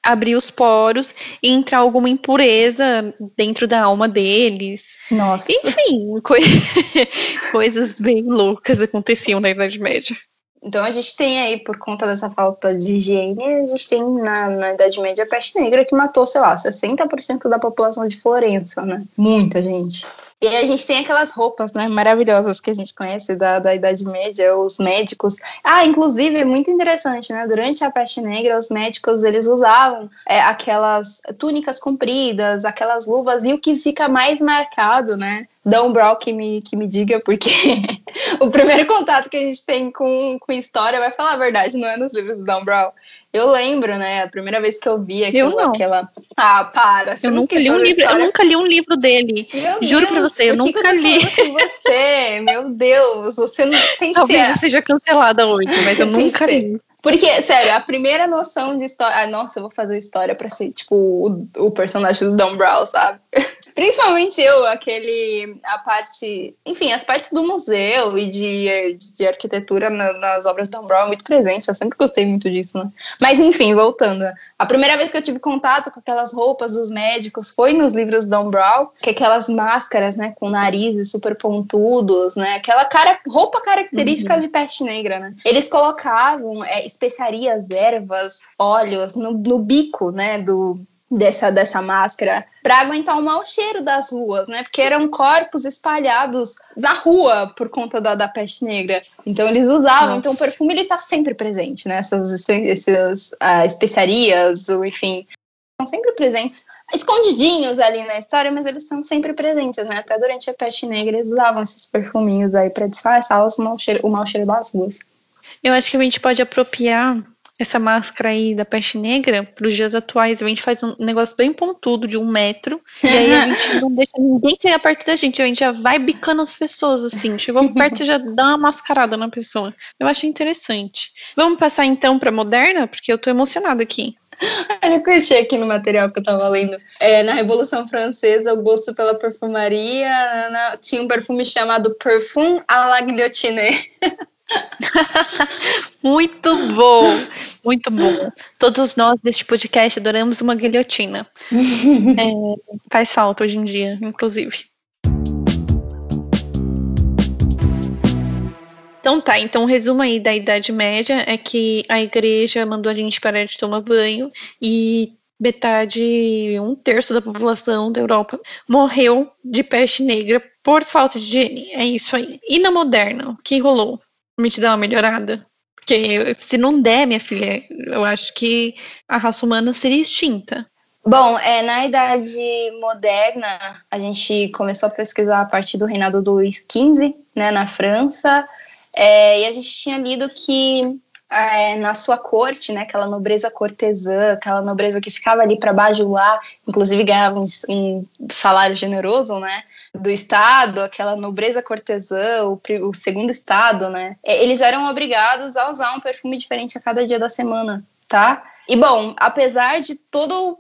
abrir os poros e entrar alguma impureza dentro da alma deles. Nossa. Enfim, coi- coisas bem loucas aconteciam na Idade Média. Então a gente tem aí, por conta dessa falta de higiene, a gente tem na, na Idade Média a peste negra que matou, sei lá, 60% da população de Florença, né? Muita gente. E a gente tem aquelas roupas, né, maravilhosas que a gente conhece da, da Idade Média, os médicos. Ah, inclusive, é muito interessante, né? Durante a peste negra, os médicos, eles usavam é, aquelas túnicas compridas, aquelas luvas, e o que fica mais marcado, né? Dom Brown que me, que me diga, porque o primeiro contato que a gente tem com, com história, vai falar a verdade, não é nos livros do Dan Brown. Eu lembro, né, a primeira vez que eu vi aquilo, Eu não. aquela... Ah, para. Eu nunca li um livro, eu nunca li um livro dele. Meu Juro pra Deus, você, eu que que nunca tô li. com você, meu Deus, você não tem que Talvez ser... eu seja cancelada hoje, mas eu que nunca li. Porque, sério, a primeira noção de história. Ah, nossa, eu vou fazer história pra ser, tipo, o, o personagem do Dan Brown, sabe? Principalmente eu, aquele. A parte. Enfim, as partes do museu e de, de arquitetura na- nas obras do Dan Brown é muito presente. Eu sempre gostei muito disso, né? Mas, enfim, voltando. A primeira vez que eu tive contato com aquelas roupas dos médicos foi nos livros do Dan Brown, que é aquelas máscaras, né, com narizes super pontudos, né? Aquela cara, roupa característica de peste negra, né? Eles colocavam é, especiarias, ervas, óleos no, no bico, né, do, dessa, dessa máscara para aguentar o mau cheiro das ruas, né? Porque eram corpos espalhados na rua por conta da, da peste negra. Então eles usavam. Nossa. Então o perfume ele tá sempre presente, né? Essas, essas ah, especiarias, ou enfim, são sempre presentes. Escondidinhos ali na história, mas eles são sempre presentes, né? Até durante a peste negra eles usavam esses perfuminhos aí para disfarçar os mau cheiro, o mau cheiro das ruas. Eu acho que a gente pode apropriar essa máscara aí da peste negra para os dias atuais. A gente faz um negócio bem pontudo de um metro. E aí a gente não deixa ninguém chegar perto da gente. A gente já vai bicando as pessoas, assim. Chegou perto, já dá uma mascarada na pessoa. Eu acho interessante. Vamos passar então para moderna? Porque eu tô emocionada aqui. Olha o que eu achei aqui no material que eu tava lendo. É, na Revolução Francesa, o gosto pela perfumaria na- tinha um perfume chamado Parfum à la Guillotine. Muito bom, muito bom. Todos nós deste podcast adoramos uma guilhotina. É, faz falta hoje em dia, inclusive. Então tá, então o resumo aí da Idade Média é que a igreja mandou a gente parar de tomar banho e metade, um terço da população da Europa morreu de peste negra por falta de higiene. É isso aí. E na moderna, o que rolou? Me te dá uma melhorada? Porque se não der, minha filha, eu acho que a raça humana seria extinta. Bom, é, na Idade Moderna, a gente começou a pesquisar a partir do reinado do Luís XV, né, na França, é, e a gente tinha lido que é, na sua corte, né, aquela nobreza cortesã, aquela nobreza que ficava ali para bajular, inclusive ganhava um, um salário generoso, né, do Estado, aquela nobreza cortesã, o, o segundo Estado, né, é, eles eram obrigados a usar um perfume diferente a cada dia da semana, tá? E bom, apesar de todo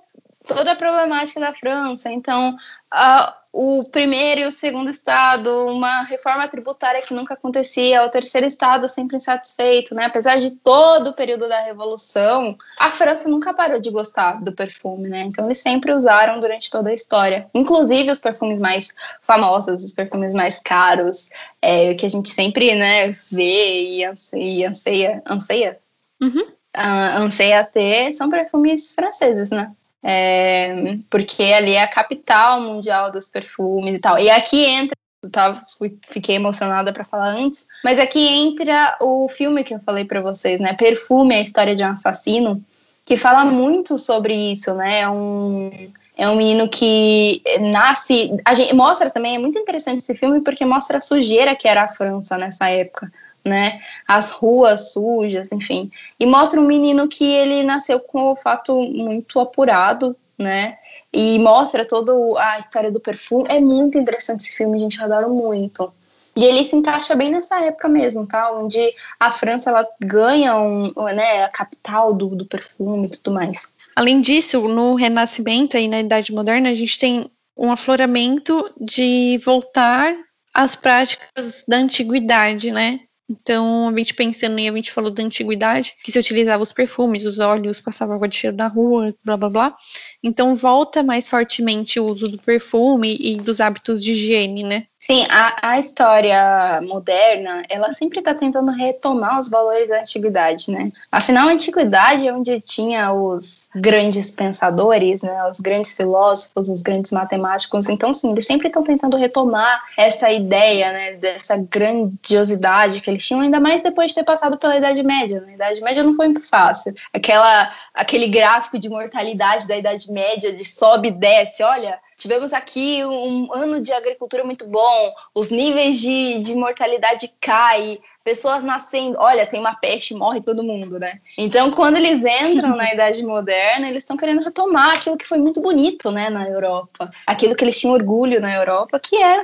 toda a problemática da França. Então, uh, o primeiro e o segundo estado, uma reforma tributária que nunca acontecia, o terceiro estado sempre insatisfeito, né? Apesar de todo o período da revolução, a França nunca parou de gostar do perfume, né? Então eles sempre usaram durante toda a história, inclusive os perfumes mais famosos, os perfumes mais caros, é, que a gente sempre, né, vê e anseia, anseia, anseia, uhum. uh, anseia ter, são perfumes franceses, né? É, porque ali é a capital mundial dos perfumes e tal. E aqui entra, eu tava, fui, fiquei emocionada para falar antes, mas aqui entra o filme que eu falei para vocês, né? Perfume, a história de um assassino, que fala muito sobre isso, né? É um é um menino que nasce. A gente mostra também, é muito interessante esse filme porque mostra a sujeira que era a França nessa época né? As ruas sujas, enfim. E mostra um menino que ele nasceu com o olfato muito apurado, né? E mostra toda a história do perfume. É muito interessante esse filme, gente, eu adoro muito. E ele se encaixa bem nessa época mesmo, tá? Onde a França ela ganha um, né, a capital do, do perfume e tudo mais. Além disso, no Renascimento e na Idade Moderna, a gente tem um afloramento de voltar às práticas da antiguidade, né? Então, a gente pensando em, a gente falou da antiguidade, que se utilizava os perfumes, os óleos, passava água de cheiro na rua, blá blá blá. Então, volta mais fortemente o uso do perfume e dos hábitos de higiene, né? Sim, a, a história moderna, ela sempre está tentando retomar os valores da antiguidade, né? Afinal, a antiguidade é onde tinha os grandes pensadores, né? Os grandes filósofos, os grandes matemáticos. Então, sim, eles sempre estão tentando retomar essa ideia, né? Dessa grandiosidade que eles tinham, ainda mais depois de ter passado pela Idade Média. Na né? Idade Média não foi muito fácil. Aquela, aquele gráfico de mortalidade da Idade Média, de sobe e desce, olha Tivemos aqui um ano de agricultura muito bom, os níveis de, de mortalidade caem, pessoas nascendo. Olha, tem uma peste, morre todo mundo, né? Então, quando eles entram na Idade Moderna, eles estão querendo retomar aquilo que foi muito bonito, né, na Europa. Aquilo que eles tinham orgulho na Europa, que é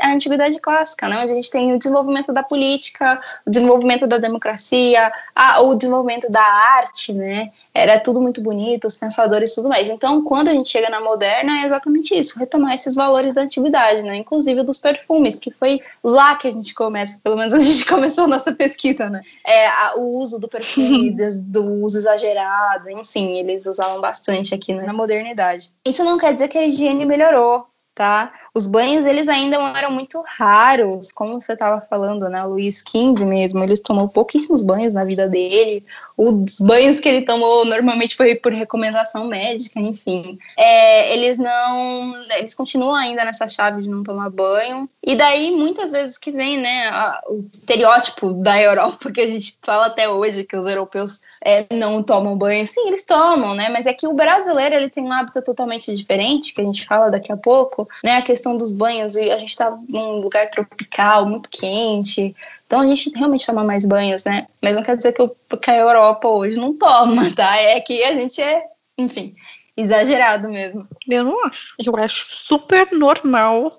a Antiguidade Clássica, né? Onde a gente tem o desenvolvimento da política, o desenvolvimento da democracia, a, o desenvolvimento da arte, né? Era tudo muito bonito, os pensadores e tudo mais. Então, quando a gente chega na moderna, é exatamente isso, retomar esses valores da antiguidade, né? Inclusive dos perfumes, que foi lá que a gente começa, pelo menos a gente começou a nossa pesquisa, né? É, a, o uso do perfume, do uso exagerado, enfim, eles usavam bastante aqui né, na modernidade. Isso não quer dizer que a higiene melhorou, tá? Os banhos, eles ainda eram muito raros, como você estava falando, né? O Luiz XV mesmo, ele tomou pouquíssimos banhos na vida dele. Os banhos que ele tomou normalmente foi por recomendação médica, enfim. É, eles não... Eles continuam ainda nessa chave de não tomar banho. E daí, muitas vezes que vem, né, a, o estereótipo da Europa, que a gente fala até hoje, que os europeus é, não tomam banho. Sim, eles tomam, né? Mas é que o brasileiro, ele tem um hábito totalmente diferente, que a gente fala daqui a pouco, né? A questão dos banhos, e a gente está num lugar tropical, muito quente. Então a gente realmente toma mais banhos, né? Mas não quer dizer que, eu, que a Europa hoje não toma, tá? É que a gente é, enfim, exagerado mesmo. Eu não acho. Eu acho super normal,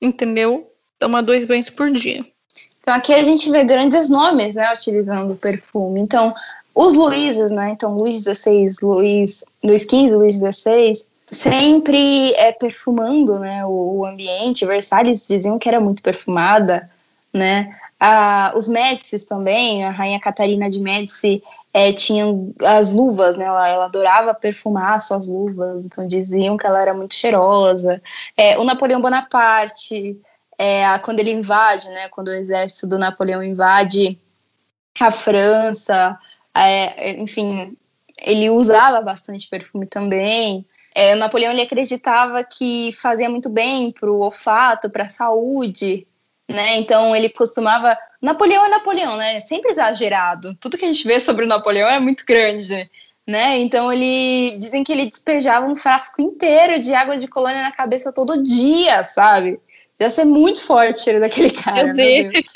entendeu? Tomar dois banhos por dia. Então aqui a gente vê grandes nomes, né, utilizando o perfume. Então, os Luizes, né? Então, Luiz XVI, Luiz, Luiz XV, Luiz XVI, sempre é, perfumando né, o, o, ambiente. Versalhes diziam que era muito perfumada, né? Ah, os Médicis também, a rainha Catarina de Médici é, tinham as luvas, né? Ela, ela, adorava perfumar suas luvas, então diziam que ela era muito cheirosa. É, o Napoleão Bonaparte, é, quando ele invade, né? Quando o exército do Napoleão invade a França, é, enfim, ele usava bastante perfume também. É, o Napoleão ele acreditava que fazia muito bem para o olfato, para a saúde, né? Então ele costumava. Napoleão é Napoleão, né? Sempre exagerado. Tudo que a gente vê sobre o Napoleão é muito grande, né? Então ele dizem que ele despejava um frasco inteiro de água de colônia na cabeça todo dia, sabe? Ia ser muito forte cheiro daquele cara. Meu Deus. Deus.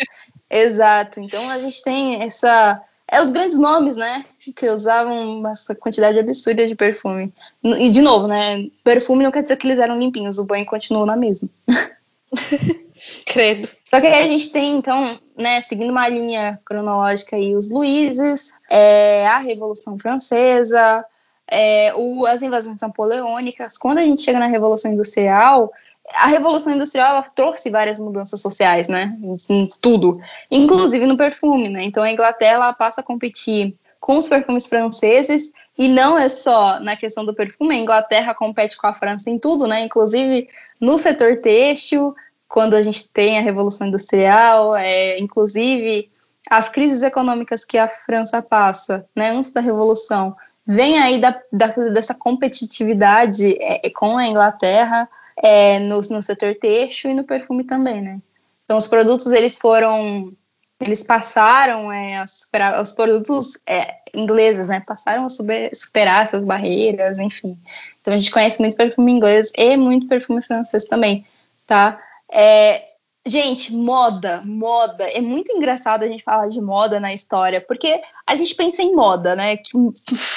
Exato. Então a gente tem essa é os grandes nomes, né? Que usavam uma quantidade absurda de perfume. E, de novo, né? Perfume não quer dizer que eles eram limpinhos, o banho continuou na mesma. Credo. Só que aí a gente tem, então, né, seguindo uma linha cronológica aí, os Luizes, é, a Revolução Francesa, é, o, as invasões napoleônicas. Quando a gente chega na Revolução Industrial, a Revolução Industrial trouxe várias mudanças sociais, né? Em tudo, inclusive no perfume, né? Então a Inglaterra passa a competir com os perfumes franceses e não é só na questão do perfume, a Inglaterra compete com a França em tudo, né? Inclusive no setor têxtil, quando a gente tem a Revolução Industrial, é, inclusive as crises econômicas que a França passa, né, antes da Revolução, vem aí da, da dessa competitividade é, com a Inglaterra é, no, no setor têxtil e no perfume também, né? Então, os produtos, eles foram, eles passaram é, a superar, os produtos é, ingleses, né, passaram a super, superar essas barreiras, enfim. Então, a gente conhece muito perfume inglês e muito perfume francês também, tá? É, gente, moda, moda. É muito engraçado a gente falar de moda na história, porque a gente pensa em moda, né? Que,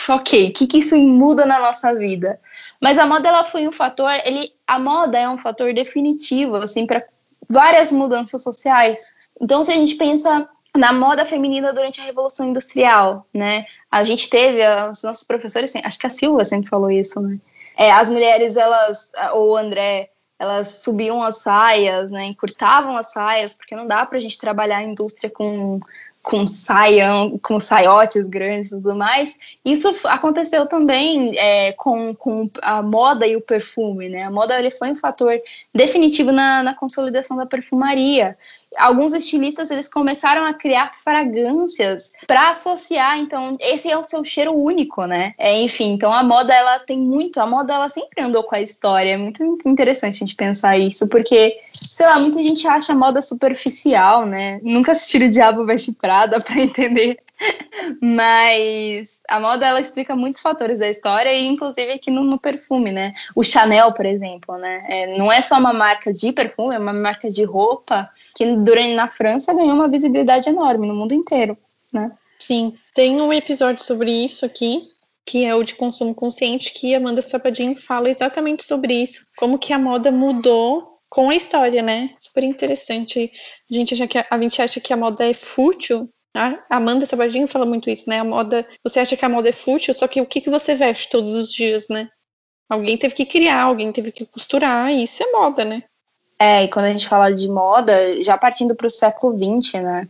ok, o que, que isso muda na nossa vida? Mas a moda ela foi um fator, ele, a moda é um fator definitivo assim para várias mudanças sociais. Então, se a gente pensa na moda feminina durante a Revolução Industrial, né? A gente teve, os nossos professores, acho que a Silva sempre falou isso, né? É, as mulheres, elas, ou o André, elas subiam as saias, né? Encurtavam as saias, porque não dá para a gente trabalhar a indústria com com saião, com saiotes grandes e tudo mais. Isso aconteceu também é, com, com a moda e o perfume, né? A moda ele foi um fator definitivo na, na consolidação da perfumaria alguns estilistas eles começaram a criar fragrâncias para associar, então esse é o seu cheiro único, né? É, enfim, então a moda ela tem muito, a moda ela sempre andou com a história, é muito, interessante a gente pensar isso, porque sei lá, muita gente acha moda superficial, né? Nunca assistiram o Diabo Veste Prada para entender Mas a moda ela explica muitos fatores da história e inclusive aqui no, no perfume, né? O Chanel, por exemplo, né? É, não é só uma marca de perfume, é uma marca de roupa que durante na França ganhou uma visibilidade enorme no mundo inteiro, né? Sim, tem um episódio sobre isso aqui, que é o de consumo consciente, que Amanda Sapadinho fala exatamente sobre isso, como que a moda mudou com a história, né? Super interessante. A gente acha que a, a gente acha que a moda é fútil, a Amanda Sabadinho fala muito isso, né? A moda, você acha que a moda é fútil, só que o que, que você veste todos os dias, né? Alguém teve que criar, alguém teve que costurar, e isso é moda, né? É, e quando a gente fala de moda, já partindo para o século XX, né?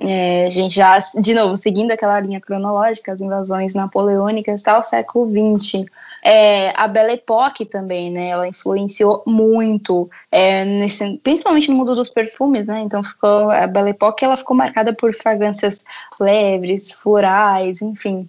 É, a gente já, de novo, seguindo aquela linha cronológica, as invasões napoleônicas, está o século XX. É, a Belle Époque também, né? Ela influenciou muito, é, nesse, principalmente no mundo dos perfumes, né? Então ficou a Belle Époque, ela ficou marcada por fragrâncias leves, florais, enfim.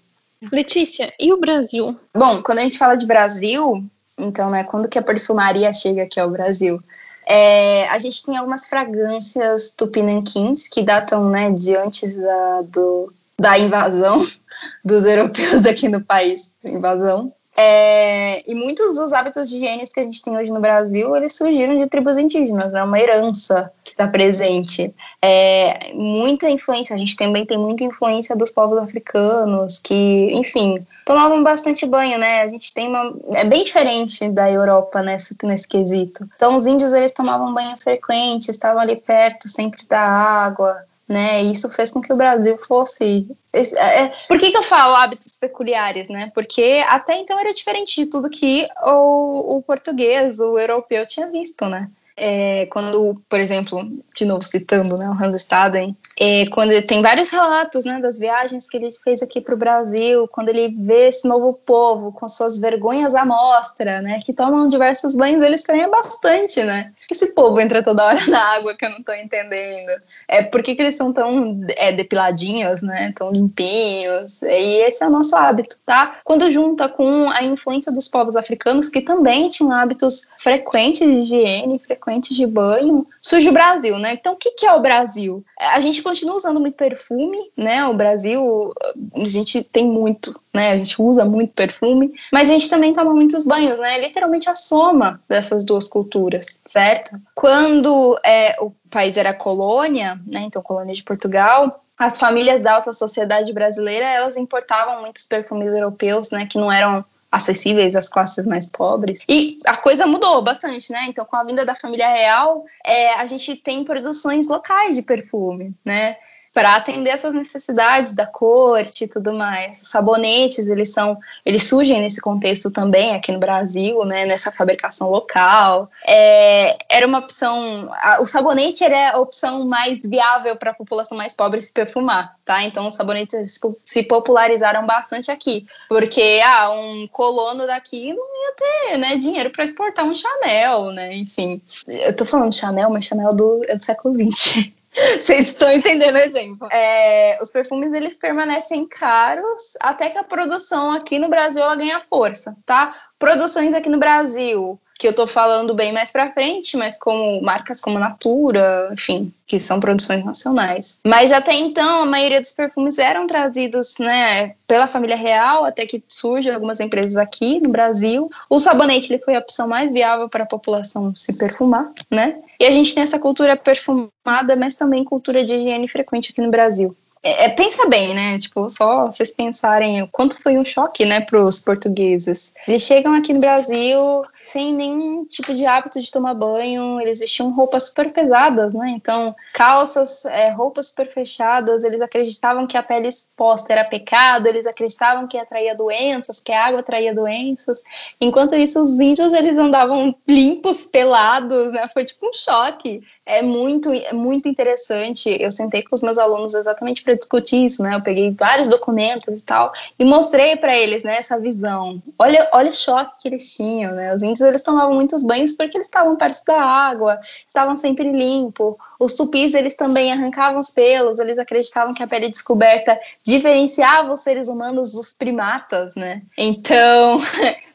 Letícia, e o Brasil? Bom, quando a gente fala de Brasil, então, né? Quando que a perfumaria chega aqui ao Brasil? É, a gente tem algumas fragrâncias tupinanquins que datam né, de antes da, do, da invasão dos europeus aqui no país, invasão. É, e muitos dos hábitos de higiene que a gente tem hoje no Brasil, eles surgiram de tribos indígenas, é né? uma herança que está presente. É, muita influência, a gente também tem muita influência dos povos africanos, que, enfim, tomavam bastante banho, né? A gente tem uma. É bem diferente da Europa nesse, nesse quesito. Então, os índios, eles tomavam banho frequente, estavam ali perto sempre da água né? Isso fez com que o Brasil fosse. É, é, por que, que eu falo hábitos peculiares, né? Porque até então era diferente de tudo que o, o português, o europeu tinha visto, né? é, quando, por exemplo, de novo citando né, o Hans Staden, é, quando tem vários relatos né, das viagens que ele fez aqui para o Brasil, quando ele vê esse novo povo com suas vergonhas à mostra, né, que tomam diversos banhos, ele estranha bastante, né? Esse povo entra toda hora na água que eu não estou entendendo. É, por que, que eles são tão é, depiladinhos, né, tão limpinhos? E esse é o nosso hábito, tá? Quando junta com a influência dos povos africanos, que também tinham hábitos frequentes de higiene, frequentes frequentes de banho, surge o Brasil, né? Então, o que, que é o Brasil? A gente continua usando muito perfume, né? O Brasil, a gente tem muito, né? A gente usa muito perfume, mas a gente também toma muitos banhos, né? É literalmente a soma dessas duas culturas, certo? Quando é, o país era colônia, né? Então, colônia de Portugal, as famílias da alta sociedade brasileira, elas importavam muitos perfumes europeus, né, que não eram acessíveis às classes mais pobres. E a coisa mudou bastante, né? Então, com a vinda da família real, é, a gente tem produções locais de perfume, né? Para atender essas necessidades da corte e tudo mais. Os sabonetes, eles são, eles surgem nesse contexto também aqui no Brasil, né, nessa fabricação local. É, era uma opção, a, o sabonete era a opção mais viável para a população mais pobre se perfumar, tá? Então os sabonetes se popularizaram bastante aqui, porque ah, um colono daqui não ia ter, né, dinheiro para exportar um Chanel, né? Enfim, eu tô falando Chanel, mas Chanel do, é do século XX. Vocês estão entendendo o exemplo. É, os perfumes eles permanecem caros até que a produção aqui no Brasil ela ganha força, tá? Produções aqui no Brasil que eu tô falando bem mais para frente, mas como marcas como Natura, enfim, que são produções nacionais. Mas até então, a maioria dos perfumes eram trazidos, né, pela família real, até que surgem algumas empresas aqui no Brasil. O sabonete ele foi a opção mais viável para a população se perfumar, né? E a gente tem essa cultura perfumada, mas também cultura de higiene frequente aqui no Brasil. É, é, pensa bem, né? Tipo, só vocês pensarem o quanto foi um choque, né, para os portugueses. Eles chegam aqui no Brasil sem nenhum tipo de hábito de tomar banho, eles vestiam roupas super pesadas, né? Então, calças, é, roupas super fechadas, eles acreditavam que a pele exposta era pecado, eles acreditavam que atraía doenças, que a água atraía doenças. Enquanto isso, os índios, eles andavam limpos, pelados, né? Foi tipo um choque é muito, é muito interessante. Eu sentei com os meus alunos exatamente para discutir isso, né? Eu peguei vários documentos e tal e mostrei para eles, né, essa visão. Olha, olha o choque que eles tinham, né? Os índios eles tomavam muitos banhos porque eles estavam perto da água, estavam sempre limpos. Os tupis eles também arrancavam os pelos, eles acreditavam que a pele descoberta diferenciava os seres humanos dos primatas, né? Então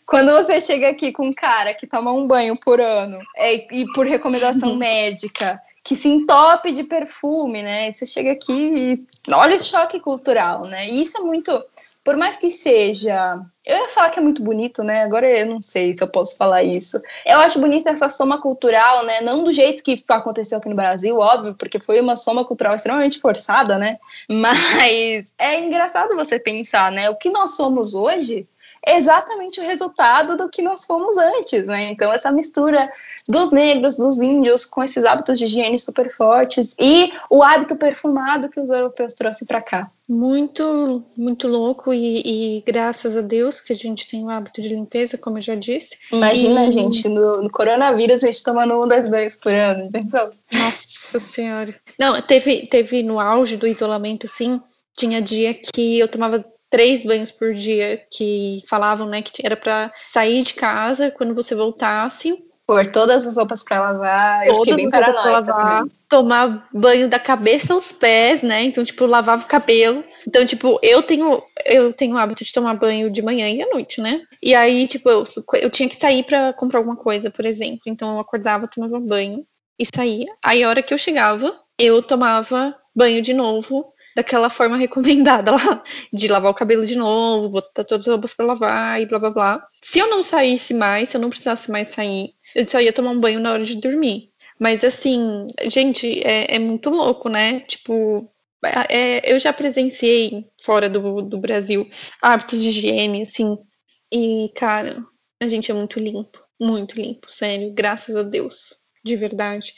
Quando você chega aqui com um cara que toma um banho por ano é, e por recomendação médica, que se entope de perfume, né? Você chega aqui e olha o choque cultural, né? E isso é muito. Por mais que seja. Eu ia falar que é muito bonito, né? Agora eu não sei se eu posso falar isso. Eu acho bonita essa soma cultural, né? Não do jeito que aconteceu aqui no Brasil, óbvio, porque foi uma soma cultural extremamente forçada, né? Mas é engraçado você pensar, né? O que nós somos hoje exatamente o resultado do que nós fomos antes, né? Então, essa mistura dos negros, dos índios, com esses hábitos de higiene super fortes e o hábito perfumado que os europeus trouxeram para cá. Muito, muito louco e, e, graças a Deus que a gente tem o hábito de limpeza, como eu já disse. Imagina, e... gente, no, no, coronavírus a gente tomando um, dois banhos por ano, pensou? Nossa Senhora. Não, teve, teve no auge do isolamento, assim, tinha dia que eu tomava três banhos por dia que falavam, né, que era para sair de casa quando você voltasse. Por todas as roupas para lavar, eu fiquei bem paranoica lavar, também. Tomar banho da cabeça aos pés, né? Então, tipo, lavava o cabelo. Então, tipo, eu tenho eu tenho o hábito de tomar banho de manhã e à noite, né? E aí, tipo, eu, eu tinha que sair para comprar alguma coisa, por exemplo. Então, eu acordava, tomava banho e saía. Aí, a hora que eu chegava, eu tomava banho de novo daquela forma recomendada lá, de lavar o cabelo de novo, botar todas as roupas para lavar e blá blá blá. Se eu não saísse mais, se eu não precisasse mais sair, eu só ia tomar um banho na hora de dormir. Mas assim, gente, é, é muito louco, né? Tipo, é, é eu já presenciei fora do, do Brasil hábitos de higiene, assim, e cara, a gente é muito limpo, muito limpo, sério, graças a Deus, de verdade.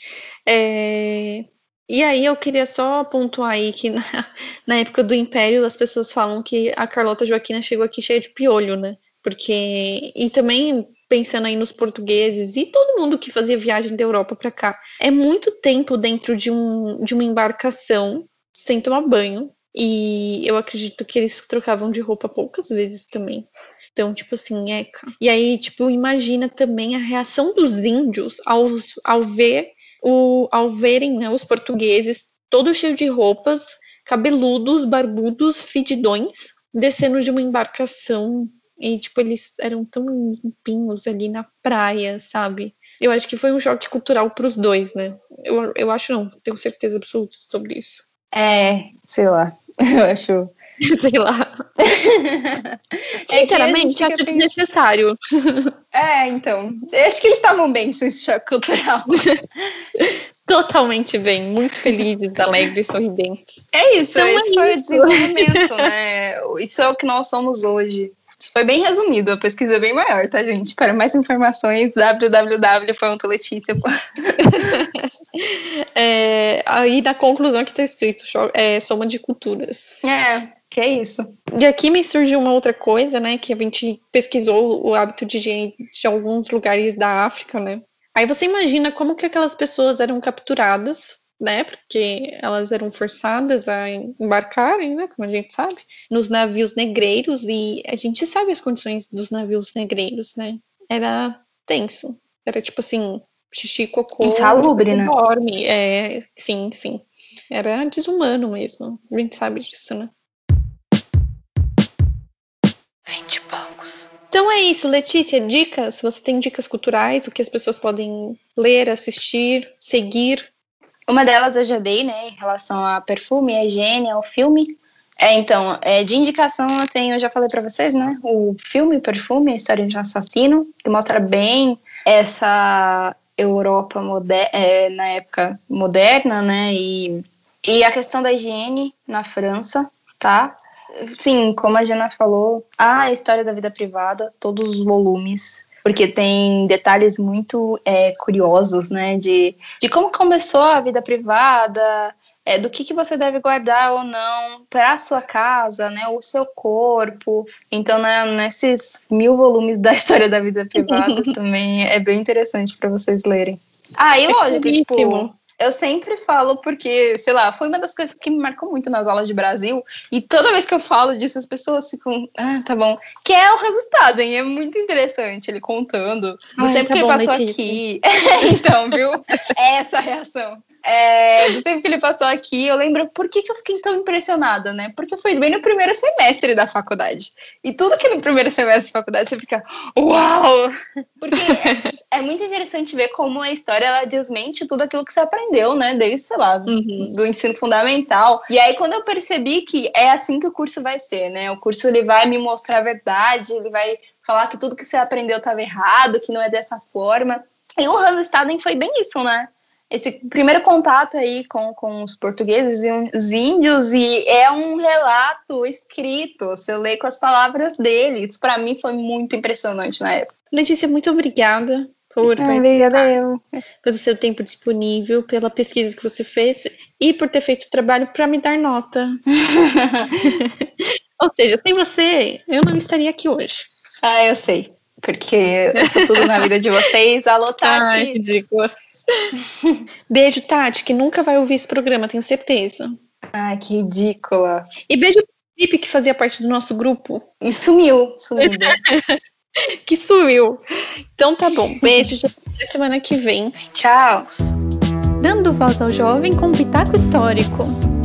É, e aí eu queria só pontuar aí que na, na, época do Império as pessoas falam que a Carlota Joaquina chegou aqui cheia de piolho, né? Porque e também pensando aí nos portugueses e todo mundo que fazia viagem da Europa para cá, é muito tempo dentro de, um, de uma embarcação sem tomar banho. E eu acredito que eles trocavam de roupa poucas vezes também. Então, tipo assim, eca. E aí, tipo, imagina também a reação dos índios ao, ao ver o, ao verem né, os portugueses todos cheios de roupas, cabeludos, barbudos, fedidões, descendo de uma embarcação. E, tipo, eles eram tão limpinhos ali na praia, sabe? Eu acho que foi um choque cultural para os dois, né? Eu, eu acho não, tenho certeza absoluta sobre isso. É, sei lá. Eu acho sei lá. É Sinceramente, acho desnecessário. É, então. Eu acho que eles estavam bem com esse choque cultural. Totalmente bem, muito felizes, alegres, sorridentes. É isso, então esse é foi isso. o desenvolvimento, né? Isso é o que nós somos hoje. Foi bem resumido, a pesquisa é bem maior, tá, gente? Para mais informações, www.leticia. é, aí na conclusão que está escrito, é soma de culturas. É, que é isso. E aqui me surgiu uma outra coisa, né? Que a gente pesquisou o hábito de higiene de alguns lugares da África, né? Aí você imagina como que aquelas pessoas eram capturadas, né? Porque elas eram forçadas a embarcarem, né? Como a gente sabe, nos navios negreiros e a gente sabe as condições dos navios negreiros, né? Era tenso. Era tipo assim, xixi, cocô. Insalubre, né? Dorme. É, sim, sim. Era desumano mesmo. A gente sabe disso, né? Vinte poucos. Então é isso, Letícia. Dicas? Você tem dicas culturais? O que as pessoas podem ler, assistir, seguir? Uma delas eu já dei, né, em relação a perfume, a higiene, ao filme. É, então, é, de indicação eu tenho, eu já falei para vocês, né, o filme Perfume, a história de um assassino, que mostra bem essa Europa moder é, na época moderna, né, e, e a questão da higiene na França, tá? Sim, como a Jana falou, a história da vida privada, todos os volumes porque tem detalhes muito é, curiosos, né, de, de como começou a vida privada, é, do que, que você deve guardar ou não para sua casa, né, o seu corpo. Então, né, nesses mil volumes da história da vida privada também é bem interessante para vocês lerem. Ah, e lógico, é tipo, eu sempre falo porque, sei lá, foi uma das coisas que me marcou muito nas aulas de Brasil. E toda vez que eu falo disso, as pessoas ficam, ah, tá bom. Que é o resultado, hein? É muito interessante ele contando do Ai, tempo tá que bom, ele passou Letícia. aqui. então, viu? É essa a reação. É, do tempo que ele passou aqui, eu lembro por que, que eu fiquei tão impressionada, né? Porque foi bem no primeiro semestre da faculdade. E tudo que no primeiro semestre da faculdade você fica, uau! Porque é, é muito interessante ver como a história ela desmente tudo aquilo que você aprendeu, né? Desde, sei lá, uhum. do ensino fundamental. E aí, quando eu percebi que é assim que o curso vai ser, né? O curso ele vai me mostrar a verdade, ele vai falar que tudo que você aprendeu estava errado, que não é dessa forma. E o Hans Staden foi bem isso, né? Esse primeiro contato aí com, com os portugueses e os índios e é um relato escrito, você lê com as palavras deles. Para mim foi muito impressionante na época. Letícia, muito obrigada por obrigada eu. pelo seu tempo disponível, pela pesquisa que você fez e por ter feito o trabalho para me dar nota. Ou seja, sem você, eu não estaria aqui hoje. Ah, eu sei. Porque eu sou tudo na vida de vocês. Alô, Tati. Ai, ridícula. beijo, Tati, que nunca vai ouvir esse programa, tenho certeza. Ai, que ridícula. E beijo pro Felipe, que fazia parte do nosso grupo. E sumiu, sumiu. que sumiu. Então tá bom. Beijo, até semana que vem. Tchau. Dando voz ao jovem com Pitaco Histórico.